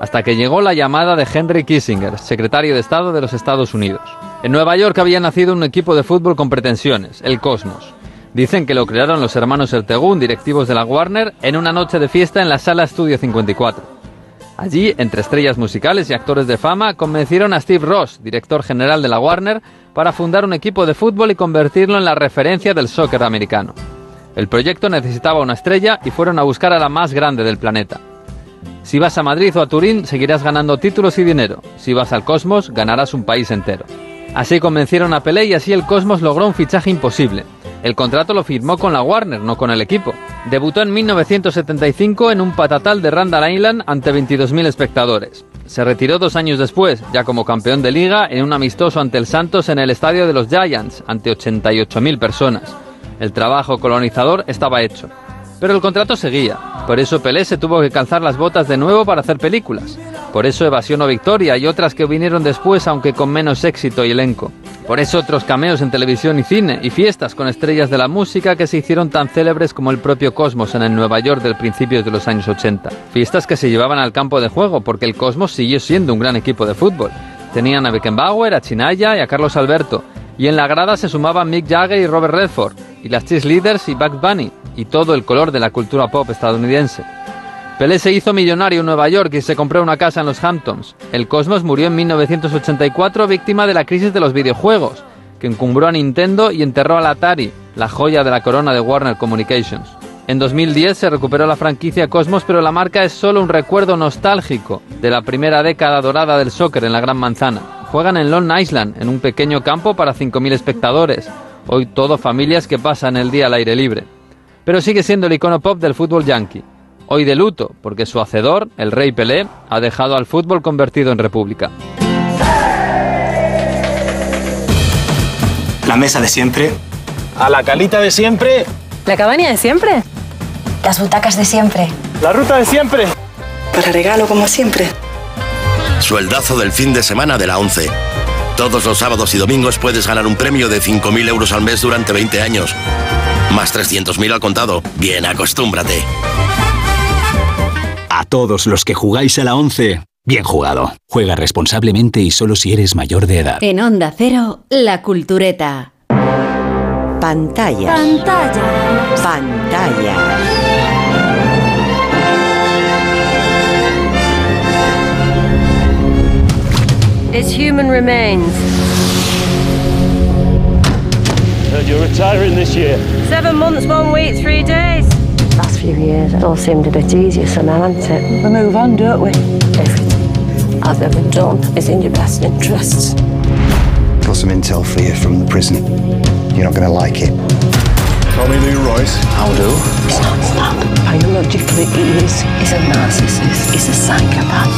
Hasta que llegó la llamada de Henry Kissinger, secretario de Estado de los Estados Unidos. En Nueva York había nacido un equipo de fútbol con pretensiones, el Cosmos. Dicen que lo crearon los hermanos Ertegún, directivos de la Warner, en una noche de fiesta en la sala Estudio 54. Allí, entre estrellas musicales y actores de fama, convencieron a Steve Ross, director general de la Warner, para fundar un equipo de fútbol y convertirlo en la referencia del soccer americano. El proyecto necesitaba una estrella y fueron a buscar a la más grande del planeta. Si vas a Madrid o a Turín, seguirás ganando títulos y dinero. Si vas al Cosmos, ganarás un país entero. Así convencieron a Pelé y así el Cosmos logró un fichaje imposible. El contrato lo firmó con la Warner, no con el equipo. Debutó en 1975 en un patatal de Randall Island ante 22.000 espectadores. Se retiró dos años después, ya como campeón de liga, en un amistoso ante el Santos en el estadio de los Giants, ante 88.000 personas. El trabajo colonizador estaba hecho. Pero el contrato seguía. Por eso Pelé se tuvo que calzar las botas de nuevo para hacer películas. Por eso Evasión o Victoria y otras que vinieron después, aunque con menos éxito y elenco. Por eso otros cameos en televisión y cine y fiestas con estrellas de la música que se hicieron tan célebres como el propio Cosmos en el Nueva York del principios de los años 80. Fiestas que se llevaban al campo de juego porque el Cosmos siguió siendo un gran equipo de fútbol. Tenían a Beckenbauer, a Chinaya y a Carlos Alberto. Y en la grada se sumaban Mick Jagger y Robert Redford, y las Cheerleaders y Bugs Bunny, y todo el color de la cultura pop estadounidense. Pelé se hizo millonario en Nueva York y se compró una casa en los Hamptons. El Cosmos murió en 1984 víctima de la crisis de los videojuegos, que encumbró a Nintendo y enterró al Atari, la joya de la corona de Warner Communications. En 2010 se recuperó la franquicia Cosmos, pero la marca es solo un recuerdo nostálgico de la primera década dorada del soccer en la Gran Manzana. Juegan en Long Island, en un pequeño campo para 5.000 espectadores. Hoy todo familias que pasan el día al aire libre. Pero sigue siendo el icono pop del fútbol yankee. Hoy de luto, porque su hacedor, el rey Pelé, ha dejado al fútbol convertido en república. La mesa de siempre. A la calita de siempre. ¿La cabaña de siempre? Las butacas de siempre. La ruta de siempre. Para regalo como siempre. Sueldazo del fin de semana de la 11. Todos los sábados y domingos puedes ganar un premio de 5.000 euros al mes durante 20 años. Más 300.000 al contado. Bien, acostúmbrate. A todos los que jugáis a la 11, bien jugado. Juega responsablemente y solo si eres mayor de edad. En Onda Cero, La Cultureta. Pantalla. Pantalla. Pantalla. It's human remains. Heard you're retiring this year. Seven months, one week, three days. Last few years, it all seemed a bit easier somehow, hasn't it? We move on, don't we? Everything I've ever done is in your best interests. Got some intel for you from the prison. You're not going to like it. Tommy Lee Royce. How do? It's not that. Biologically, he is. He's a narcissist. He's a psychopath.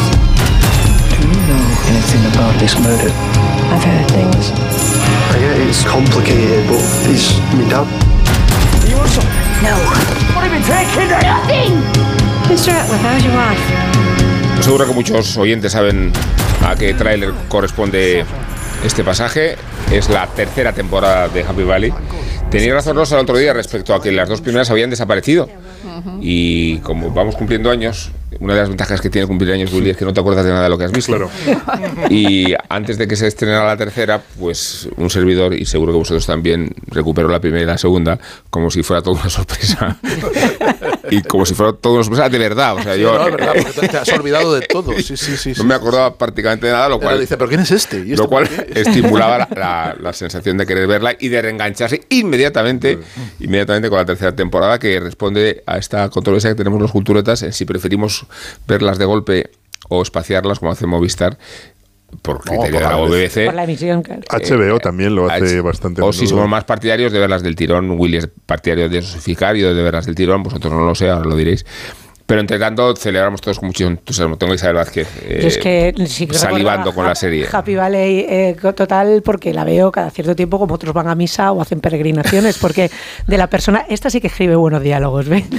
Do you know anything about this murder? I've heard things. I get it's complicated, but he's my dad. You want some? No. What have you been taking? Nothing! Mr. Atwood, how's your wife? Seguro que muchos oyentes saben a qué tráiler corresponde este pasaje. Es la tercera temporada de Happy Valley. Tenía razón Rosa el otro día respecto a que las dos primeras habían desaparecido. Y como vamos cumpliendo años, una de las ventajas que tiene cumplir años, Willy, es que no te acuerdas de nada de lo que has visto. Y antes de que se estrenara la tercera, pues un servidor, y seguro que vosotros también, recuperó la primera y la segunda, como si fuera toda una sorpresa. [LAUGHS] y como si fuera toda una de verdad. O sea, yo. No, verdad, porque te- has olvidado de todo. [LAUGHS] Sí, sí, sí. No me acordaba prácticamente de nada, lo Pero cual. dice, ¿pero quién es este? ¿Y esto Lo cual [LAUGHS] estimulaba la, [LAUGHS] la- la sensación de querer verla y de reengancharse inmediatamente, inmediatamente con la tercera temporada que responde a esta controversia que tenemos los culturetas en si preferimos verlas de golpe o espaciarlas como hace Movistar por criterio de la BBC. Por la emisión, claro. HBO también lo hace H- bastante. O si somos más partidarios de verlas del tirón, Willy es partidario de y yo de verlas del tirón, vosotros no lo sé, ahora lo diréis. Pero entre tanto, celebramos todos con mucho entusiasmo. Tengo Isabel Vázquez eh, Yo es que sí salivando con a- la serie. Happy Valley eh, total porque la veo cada cierto tiempo como otros van a misa o hacen peregrinaciones porque de la persona esta sí que escribe buenos diálogos ¿ve? [LAUGHS]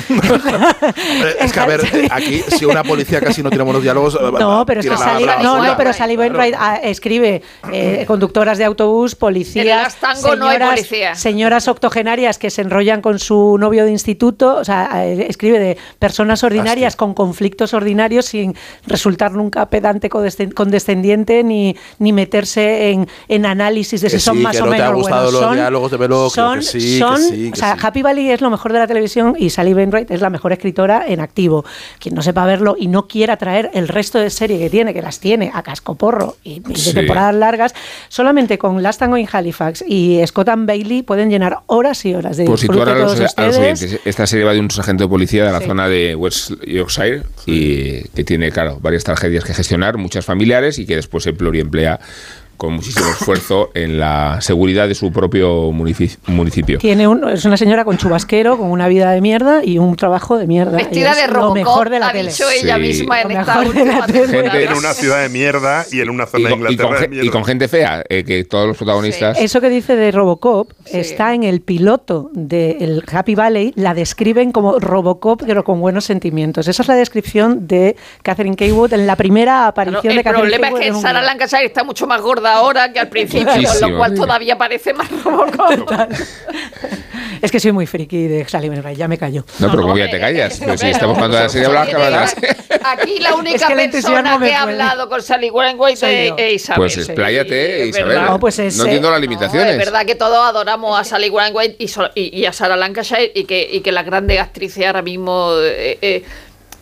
Eh, Es que, a ver, aquí, si una policía casi no tiene buenos diálogos. no pero es que para no, no pero Sally Wainwright ah, escribe eh, conductoras de autobús En policías Tango no hay señoras- policía. señoras octogenarias que se enrollan con su novio de instituto o sea eh, escribe de personas ordinarias con conflictos ordinarios sin resultar nunca pedante condescen- condescendiente ni, ni meterse en, en análisis de si son más que o no te menos ha gustado buenos. los Son- diálogos de son, que sí, que son- sí, que o sea, sí. Happy Valley es lo mejor de la televisión y Sally Wainwright es la mejor escritora en activo. Quien no sepa verlo y no quiera traer el resto de serie que tiene, que las tiene a cascoporro y, y de Sí. temporadas largas, solamente con Last Tango in Halifax y Scott and Bailey pueden llenar horas y horas de Por disfrute situar a los, todos a los oyentes, esta serie va de un sargento de policía de la Sí. zona de West Yorkshire y que tiene, claro, varias tragedias que gestionar, muchas familiares y que después se pluriemplea con muchísimo esfuerzo en la seguridad de su propio munici- municipio. Tiene un, es una señora con chubasquero, con una vida de mierda y un trabajo de mierda. Vestida de lo Robocop, mejor de la ha tele. dicho ella Sí. misma en Lo esta mejor de la última. En una ciudad de mierda y en una Y zona de con, y con Inglaterra de mierda. y con gente fea, eh, que todos los protagonistas... Eso que dice de Robocop está en el piloto del Happy Valley, la describen como Robocop, pero con buenos sentimientos. Esa es la descripción de Catherine Kaywood en la primera aparición Claro, de el Catherine problema es Kaywood que Sarah. Lancashire está mucho más gorda ahora que al principio, con lo cual todavía parece más Robocop. Es que soy muy friki de Sally Wainwright, ya me callo. No, pero como ya te callas. Pero si estamos hablando de la serie, la serie. Aquí la única que persona que ha hablado con Sally Wainwright Soy es Isabel. Pues expláyate, Es Isabel. No, pues es, No entiendo eh, las No, limitaciones. es verdad que todos adoramos a Sally Wainwright y, so- y, y a Sarah Lancashire y que, y que las grandes actrices ahora mismo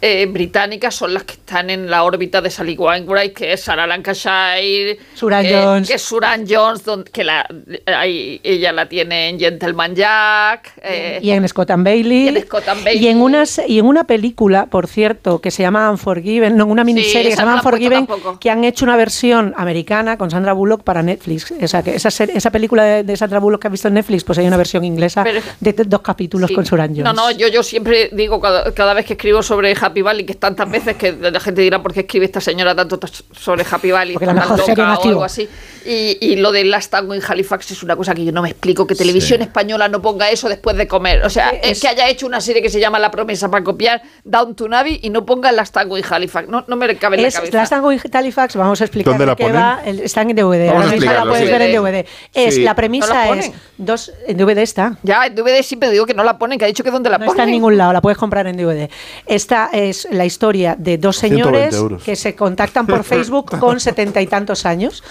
eh, eh, eh, británicas son las que están en la órbita de Sally Wainwright, que es Sarah Lancashire, Suran que, Jones. que es Suran Jones, don- que la, ahí ella la tiene en Gentleman Jack. eh, Y en Scott and Bailey. Y en Scott and Bailey. Y en, unas, y en una película, por cierto, que se llama Unforgiven, no, una miniserie que se llama Unforgiven, que han hecho una versión americana con Sandra Bullock para Netflix. O sea, que esa, película de, de Sandra Bullock que has visto en Netflix, pues hay una versión inglesa Pero- de dos capítulos Sí. con Suran Jones. No, no, yo, yo siempre digo cada, cada vez que escribo sobre Happy Valley, que es tantas veces que la gente dirá por qué escribe esta señora tanto sobre Happy Valley, la está tan en loca o algo así. Y, y lo de Last Tango en Halifax es una cosa que yo no me explico, que televisión española no ponga eso después de comer. O sea, Sí, es, es- que haya hecho una serie que se llama La Promesa para copiar Down to Navi y no ponga Last Tango en Halifax. No, no me cabe en la cabeza. Last Tango in Halifax, vamos a explicar ¿Dónde de la qué ponen? va. El- Está en DVD. Vamos a Ahora mismo la puedes sí. ver en DVD. Es, Sí. la ¿No premisa la es dos en DVD está. Ya, en DVD siempre digo que no la ponen, que ha dicho que dónde la No ponen. está en ningún lado, la puedes comprar en DVD. Esta es la historia de dos 120 señores que se contactan por [LAUGHS] Facebook con setenta y tantos años.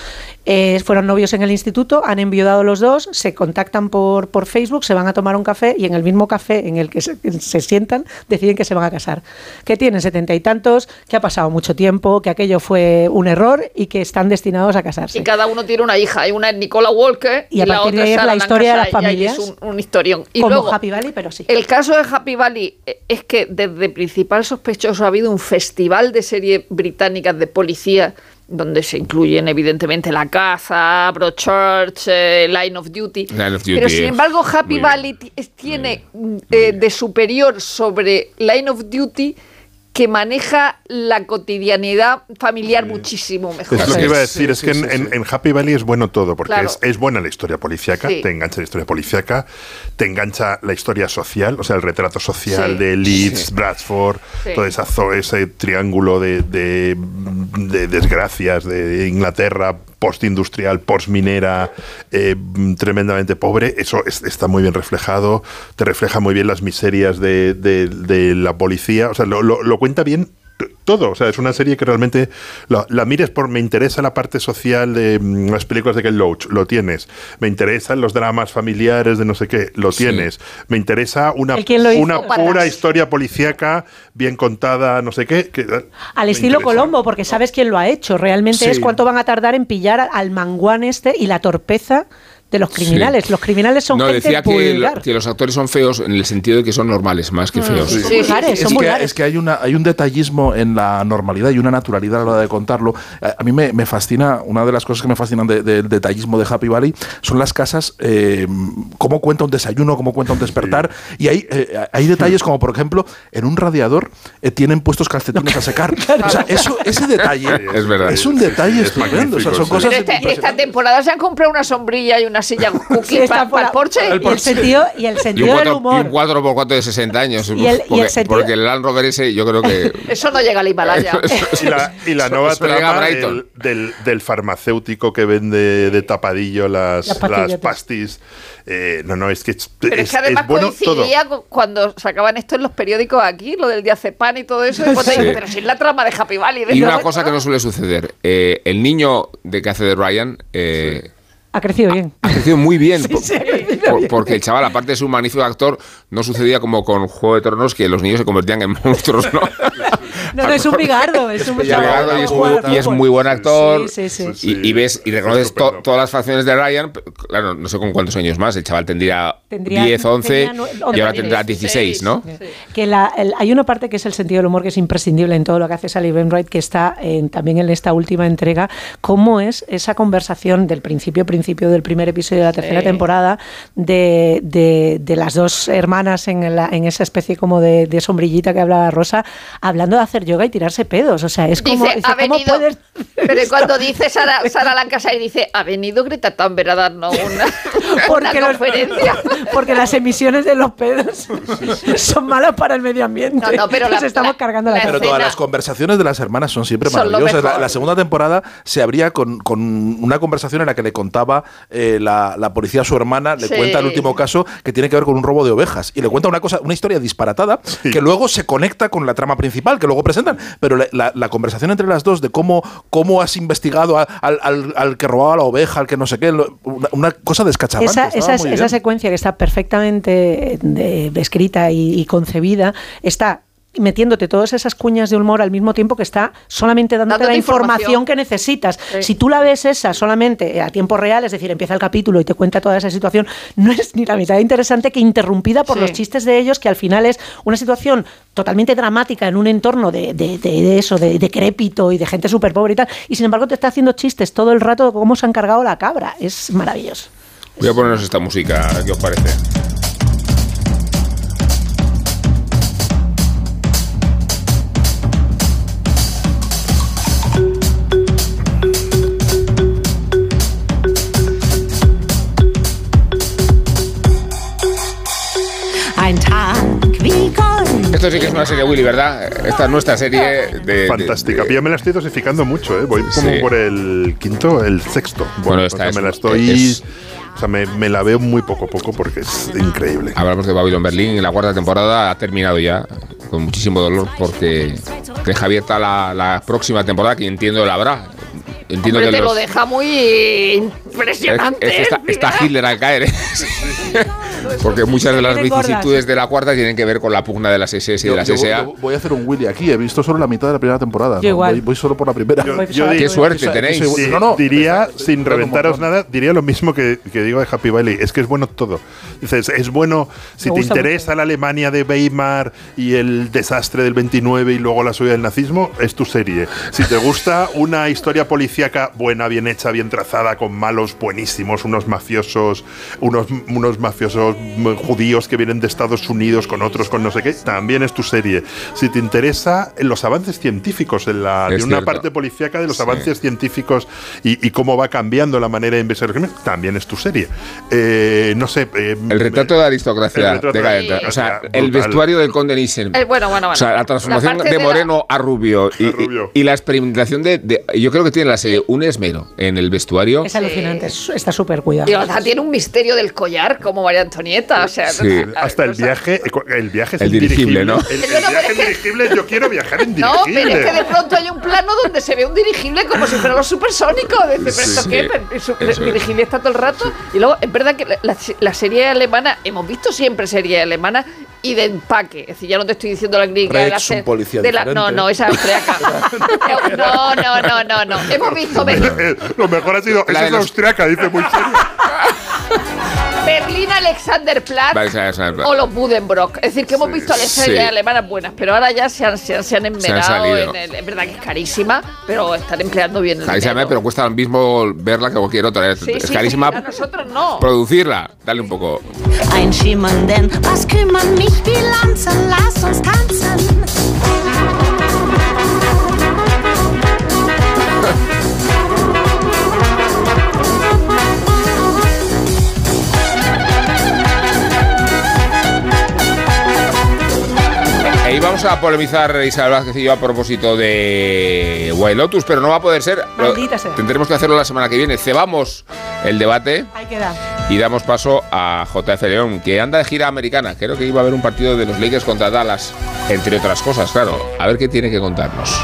Eh, fueron novios en el instituto, han enviudado los dos, se contactan por, por Facebook, se van a tomar un café y en el mismo café en el que se, se sientan deciden que se van a casar. Que tienen setenta y tantos, que ha pasado mucho tiempo, que aquello fue un error y que están destinados a casarse. Y cada uno tiene una hija. Hay una es Nicola Walker Y a la partir de otra ahí es la historia de las Lancashire, y familias. Es un, un historión. Y Como luego, Happy Valley, pero sí. El caso de Happy Valley eh, es que desde principal sospechoso ha habido un festival de series británicas de policía donde se incluyen evidentemente La Caza, Broadchurch, eh, Line of Duty. Line of Duty, Pero sin embargo Happy. Valley tiene eh, de superior sobre Line of Duty que maneja la cotidianidad familiar muchísimo mejor. Es lo que iba a decir, Sí, es sí, que sí, en, sí. en- en Happy Valley es bueno todo, porque Claro. es, es buena la historia policíaca, Sí. te engancha la historia policíaca, te engancha la historia social, o sea, el retrato social Sí. de Leeds, Bradford, Sí. todo esa ese triángulo de, de- de desgracias de Inglaterra postindustrial, postminera, eh, tremendamente pobre, eso es- está muy bien reflejado, te refleja muy bien las miserias de, la policía, o sea, lo, cuenta bien todo, o sea, es una serie que realmente la, la mires por me interesa la parte social de mm, las películas de Ken Loach, lo tienes. Me interesan los dramas familiares de no sé qué, lo tienes. Me interesa una, una pura historia policíaca bien contada, no sé qué. que- Al estilo interesa. Colombo, porque sabes quién lo ha hecho. Realmente Sí. es cuánto van a tardar en pillar al manguán este y la torpeza de los criminales. Los criminales son no, gente decía que, vulgar. lo- que los actores son feos en el sentido de que son normales, más que Mm, feos. vulgares, es, son que, es que hay, una, hay un detallismo en la normalidad y una naturalidad a la hora de contarlo. A, a mí me, me fascina, una de las cosas que me fascinan de- del detallismo de Happy Valley son las casas, eh, cómo cuenta un desayuno, cómo cuenta un despertar. Y hay, eh, hay detalles como, por ejemplo, en un radiador eh, tienen puestos calcetines a secar. O sea, eso, ese detalle [LAUGHS] Es verdad. es un detalle estupendo. O sea, son sí. cosas Pero este- esta temporada se han comprado una sombrilla y una silla cookie para el Porsche. Y el sentido, y el Y un, sentido del 4, humor. 4x4 de 60 años. Y el- y el porque, sentido- porque el Land Rover ese, yo creo que. [LAUGHS] Eso no llega al Himalaya. [LAUGHS] Y la, y la Eso- nueva trama Brighton. del, del- del farmacéutico que vende de tapadillo las, Las las, pastillas. pastis. Eh, no, no, es que es, Pero es, es- que además es bueno coincidía cuando sacaban esto en los periódicos aquí, lo del diazepam y todo eso. Y pues te Sí. digo, pero si es la trama de Happy Valley. de Y una verdad". cosa que no suele suceder: eh, el niño de que hace de Ryan. eh, Ha crecido bien. Ha crecido muy bien, [LAUGHS] por- sí, ha crecido por- bien. porque el chaval, aparte de ser un magnífico actor, no sucedía como con Juego de Tronos, que los niños se convertían en [LAUGHS] monstruos, ¿no? [LAUGHS] No, no, es un bigardo. Es un Y Ricardo y es, muy, y es muy buen actor. Sí, sí, sí. Y, y ves y reconoces to- todas las facciones de Ryan. Claro, no sé con cuántos años más. El chaval tendría, Tendría- 10, 11 tenía nue- y ahora 11, tendrá 16, ¿no? Que la- el- hay una parte que es el sentido del humor que es imprescindible en todo lo que hace Sally Wainwright, que está en- también en esta última entrega, cómo es esa conversación del principio principio del primer episodio de la tercera Sí. temporada de, de- de las dos hermanas en, la- en esa especie como de, de sombrillita que hablaba Rosa, hablando de hacer yoga y tirarse pedos. O sea, es como... Dice, dice, ha ¿cómo venido, puedes- [LAUGHS] pero cuando dice Sara, Sara Lancashire, dice, ha venido Greta Thunberg a darnos una, [LAUGHS] una Porque los- conferencia. [LAUGHS] Porque las emisiones de los pedos son malas para el medio ambiente. No, no, pero la- Nos estamos la- cargando la, la Pero cabeza. todas las conversaciones de las hermanas son siempre maravillosas. La, la segunda temporada se abría con, con una conversación en la que le contaba eh, la, la policía a su hermana, le Sí. cuenta el último caso que tiene que ver con un robo de ovejas y le cuenta una cosa, una historia disparatada que luego se conecta con la trama principal que luego presentan. Pero la, la- la conversación entre las dos de cómo, cómo has investigado a- al, al- al que robaba la oveja, al que no sé qué, una, una cosa descachabante. Esa, esa, secuencia que está perfectamente eh, de- escrita y, y concebida está metiéndote todas esas cuñas de humor al mismo tiempo que está solamente dándote Dándote la información, información. que necesitas. Sí. Si tú la ves esa solamente eh, a tiempo real, es decir, empieza el capítulo y te cuenta toda esa situación, no es ni la mitad de interesante que interrumpida por Sí. los chistes de ellos, que al final es una situación totalmente dramática en un entorno de, de- de- de eso, de decrépito y de gente súper pobre y tal, y sin embargo te está haciendo chistes todo el rato de cómo se han cargado la cabra. Es maravilloso. Voy a ponernos esta música, ¿qué os parece? Esto sí que es una serie Willy, ¿verdad? Esta es nuestra serie de. Fantástica. de- Yo me la estoy dosificando mucho, ¿eh? Voy como Sí. por el quinto, el sexto. Bueno, o esta sea, es- me la estoy. es- o sea, me, me la veo muy poco a poco porque es increíble. Hablamos de Babylon Berlin. La cuarta temporada ha terminado ya, con muchísimo dolor, porque deja abierta la, la próxima temporada, que entiendo la habrá. Entiendo Hombre, que te los- lo deja muy Es- impresionante. es que está, está Hitler al caer, ¿eh? [LAUGHS] [LAUGHS] Porque muchas de las vicisitudes de la cuarta tienen que ver con la pugna de las SS y Yo- de las yo- SA. yo voy a hacer un Willy aquí. He visto solo la mitad de la primera temporada. Yo ¿no? igual. Voy, voy solo por la primera. Qué suerte tenéis. esa- Sí, no, no, diría, sin reventaros nada, diría lo mismo que, que digo de Happy Valley. Es que es bueno todo. Dices, es bueno si te interesa la Alemania de Weimar y el desastre del 29 y luego la subida del nazismo, es tu serie. Si te gusta una historia policíaca buena, bien hecha, bien trazada, con malos buenísimos, unos mafiosos, unos, unos mafiosos los mm, judíos que vienen de Estados Unidos con otros, con no sé qué, también es tu serie. Si te interesa en los avances científicos, en la, Es de una cierto. parte policíaca de los Sí. avances científicos y, y cómo va cambiando la manera de investigar el crimen, también es tu serie. Eh, no sé. eh, El retrato de la aristocracia de la decadente. O sea, aristocracia, el brutal. vestuario del conde Nissen. Eh, bueno, bueno, bueno. O sea, la transformación parte de la- Moreno a Rubio y, y- y la experimentación de, de- Yo creo que tiene la serie un esmero en el vestuario. Es alucinante, es- está súper cuidado. Digo, o sea, tiene un misterio del collar como María Antonieta. O sea, Sí. Hasta el viaje, el viaje es El dirigible, ¿no? El, el viaje en dirigible, yo quiero viajar en [LAUGHS] No, dirigible. pero es que de pronto hay un plano donde se ve un dirigible como si fuera los supersónicos. Dice, pero esto sí. qué, el dirigible está todo el rato. Y luego, es verdad que la, la- serie alemana, hemos visto siempre serie alemana y de empaque. Es decir, ya no te estoy diciendo la clínica de la Rex, un se- policía de la- No, no, esa es austriaca. [LAUGHS] no, no, no, no, no. Hemos visto Ber- Eh, Lo mejor ha sido, esa de es austriaca, dice muy serio. [LAUGHS] Berlín Alexanderplatz o los Buddenbrock. Es decir, que hemos visto las sí. alemanas buenas, pero ahora ya se han, se han, se han enmerado salido. en el- Es verdad que es carísima, pero están empleando bien el Carísima, dinero. pero cuesta lo mismo verla que cualquier otra. Es, Sí, es sí, carísima sí, a nosotros no. producirla. Dale un poco. Einschimmernden, was kümmern mich die Lanzen? Lass uns tanzen. Íbamos a polemizar Isabel Vázquez y yo a propósito de Wild Lotus, pero no va a poder ser. Maldita sea. Tendremos que hacerlo la semana que viene. Cebamos el debate Ahí queda. y damos paso a JF León, que anda de gira americana. Creo que iba a haber un partido de los Lakers contra Dallas, entre otras cosas, claro. A ver qué tiene que contarnos.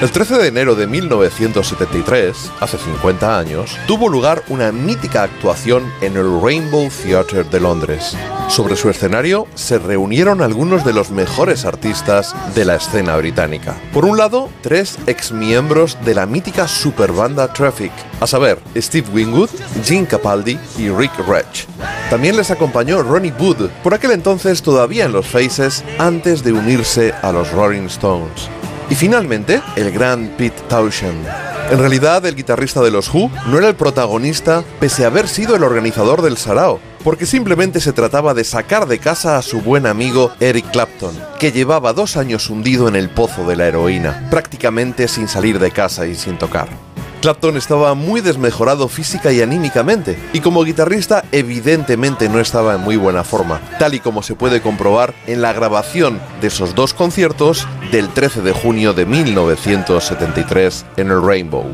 El 13 de enero de 1973, hace 50 años, tuvo lugar una mítica actuación en el Rainbow Theatre de Londres. Sobre su escenario se reunieron algunos de los mejores artistas de la escena británica. Por un lado, tres exmiembros de la mítica superbanda Traffic, a saber, Steve Winwood, Gene Capaldi y Rick Retch. También les acompañó Ronnie Wood, por aquel entonces todavía en los Faces, antes de unirse a los Rolling Stones. Y finalmente, el gran Pete Townshend. En realidad, el guitarrista de los Who no era el protagonista, pese a haber sido el organizador del Sarao, porque simplemente se trataba de sacar de casa a su buen amigo Eric Clapton, que llevaba dos años hundido en el pozo de la heroína, prácticamente sin salir de casa y sin tocar. Clapton estaba muy desmejorado física y anímicamente, y como guitarrista evidentemente no estaba en muy buena forma, tal y como se puede comprobar en la grabación de esos dos conciertos del 13 de junio de 1973 en el Rainbow.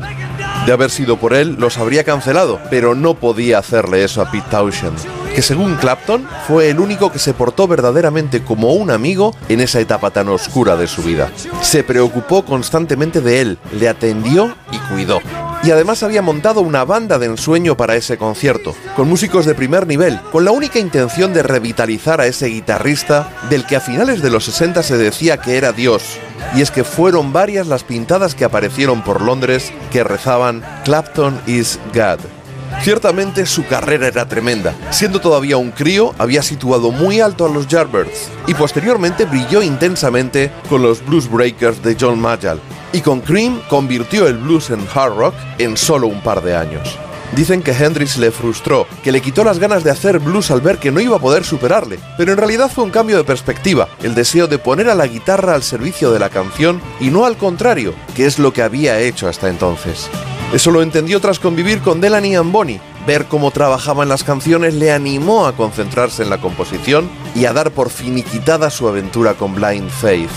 De haber sido por él, los habría cancelado, pero no podía hacerle eso a Pete Townshend, que según Clapton fue el único que se portó verdaderamente como un amigo en esa etapa tan oscura de su vida. Se preocupó constantemente de él, le atendió y cuidó. Y además había montado una banda de ensueño para ese concierto, con músicos de primer nivel, con la única intención de revitalizar a ese guitarrista del que a finales de los 60 se decía que era Dios. Y es que fueron varias las pintadas que aparecieron por Londres que rezaban Clapton is God. Ciertamente su carrera era tremenda. Siendo todavía un crío, había situado muy alto a los Yardbirds y posteriormente brilló intensamente con los Blues Breakers de John Mayall. Y con Cream convirtió el blues en hard rock en solo un par de años. Dicen que Hendrix le frustró, que le quitó las ganas de hacer blues al ver que no iba a poder superarle, pero en realidad fue un cambio de perspectiva, el deseo de poner a la guitarra al servicio de la canción y no al contrario, que es lo que había hecho hasta entonces. Eso lo entendió tras convivir con Delaney and Bonnie. Ver cómo trabajaban las canciones le animó a concentrarse en la composición y a dar por finiquitada su aventura con Blind Faith.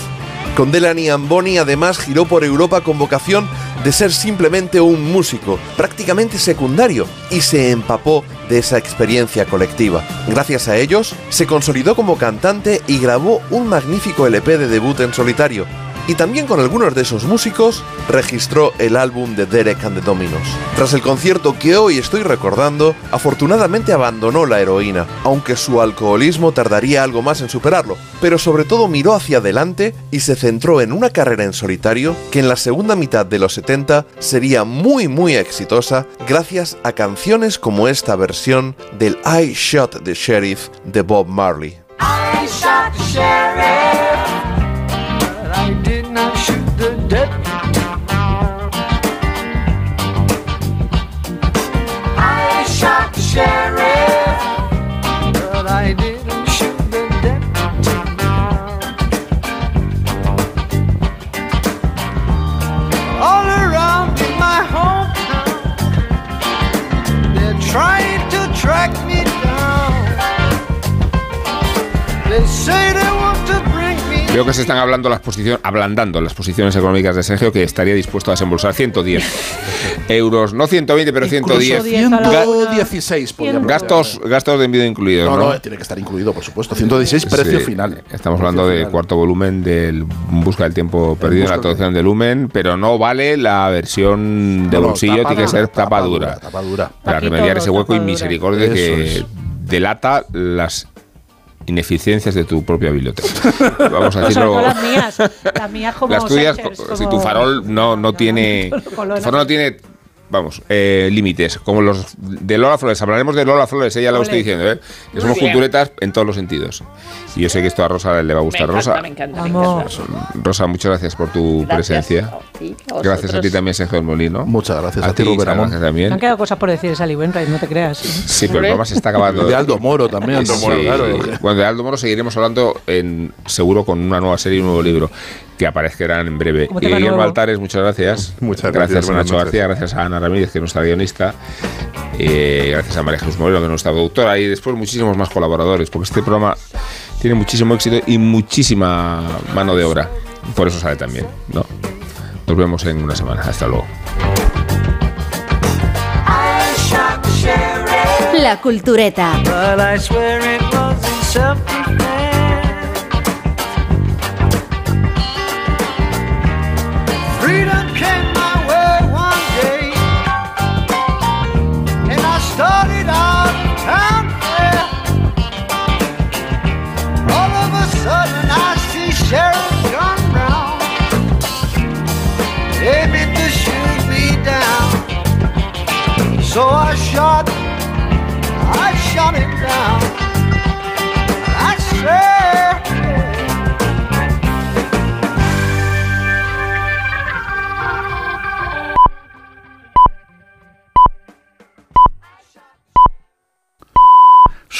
Con Delaney and Bonnie además giró por Europa con vocación de ser simplemente un músico, prácticamente secundario, y se empapó de esa experiencia colectiva. Gracias a ellos, se consolidó como cantante y grabó un magnífico LP de debut en solitario. Y también con algunos de esos músicos registró el álbum de Derek and the Dominos. Tras el concierto que hoy estoy recordando, afortunadamente abandonó la heroína, aunque su alcoholismo tardaría algo más en superarlo, pero sobre todo miró hacia adelante y se centró en una carrera en solitario que en la segunda mitad de los 70 sería muy muy exitosa gracias a canciones como esta versión del I Shot the Sheriff de Bob Marley. track me down. They say they Veo que se están hablando las posiciones, ablandando las posiciones económicas de Sergio, que estaría dispuesto a desembolsar 110 [LAUGHS] euros, no 120, pero 110. 116 podríamos Gastos, gastos de envío incluidos. No, No, no, tiene que estar incluido, por supuesto. 116 precio Sí, final. Estamos hablando de cuarto volumen del Busca del tiempo perdido en la del- traducción de Lumen, pero no vale la versión de No, bolsillo, tapa tiene que ser tapa tapa dura, dura. tapa dura. Para remediar ese hueco y misericordia Eso que es. delata las ineficiencias de tu propia biblioteca. [LAUGHS] Vamos a O sea, decirlo. con las mías, las mías [LAUGHS] como las tuyas, co- como- si tu farol no, no tiene. color. Tu farol no tiene. Vamos, eh, límites, como los de Lola Flores. Hablaremos de Lola Flores, ella lo estoy diciendo, ¿eh? Que somos bien. culturetas en todos los sentidos. Y yo sé que esto a Rosa le va a Me gustar. encanta, Rosa, me encanta, me encanta. Rosa, muchas gracias por tu Gracias presencia. a ti, a Gracias a ti también, Sergio del Molino. Muchas gracias a, a ti, Rubén gracias Me también. han quedado cosas por decir de Sally Wainwright, no te creas. Sí, pero el programa se está acabando. De Aldo Moro también. Aldo Moro, Sí, claro. Bueno, de Aldo Moro seguiremos hablando en, seguro con una nueva serie y un nuevo libro que aparecerán en breve. Y Guillermo nuevo. Altares, muchas gracias. Muchas gracias. gracias, a Nacho. García, gracias a Ana Ramírez, que es nuestra guionista. eh, gracias a María Jesús Moreno, que es nuestra productora. Y después muchísimos más colaboradores, porque este programa tiene muchísimo éxito y muchísima mano de obra. Por eso sale también, ¿no? Nos vemos en una semana. Hasta luego. La cultureta. So I shot I shot him down. I swear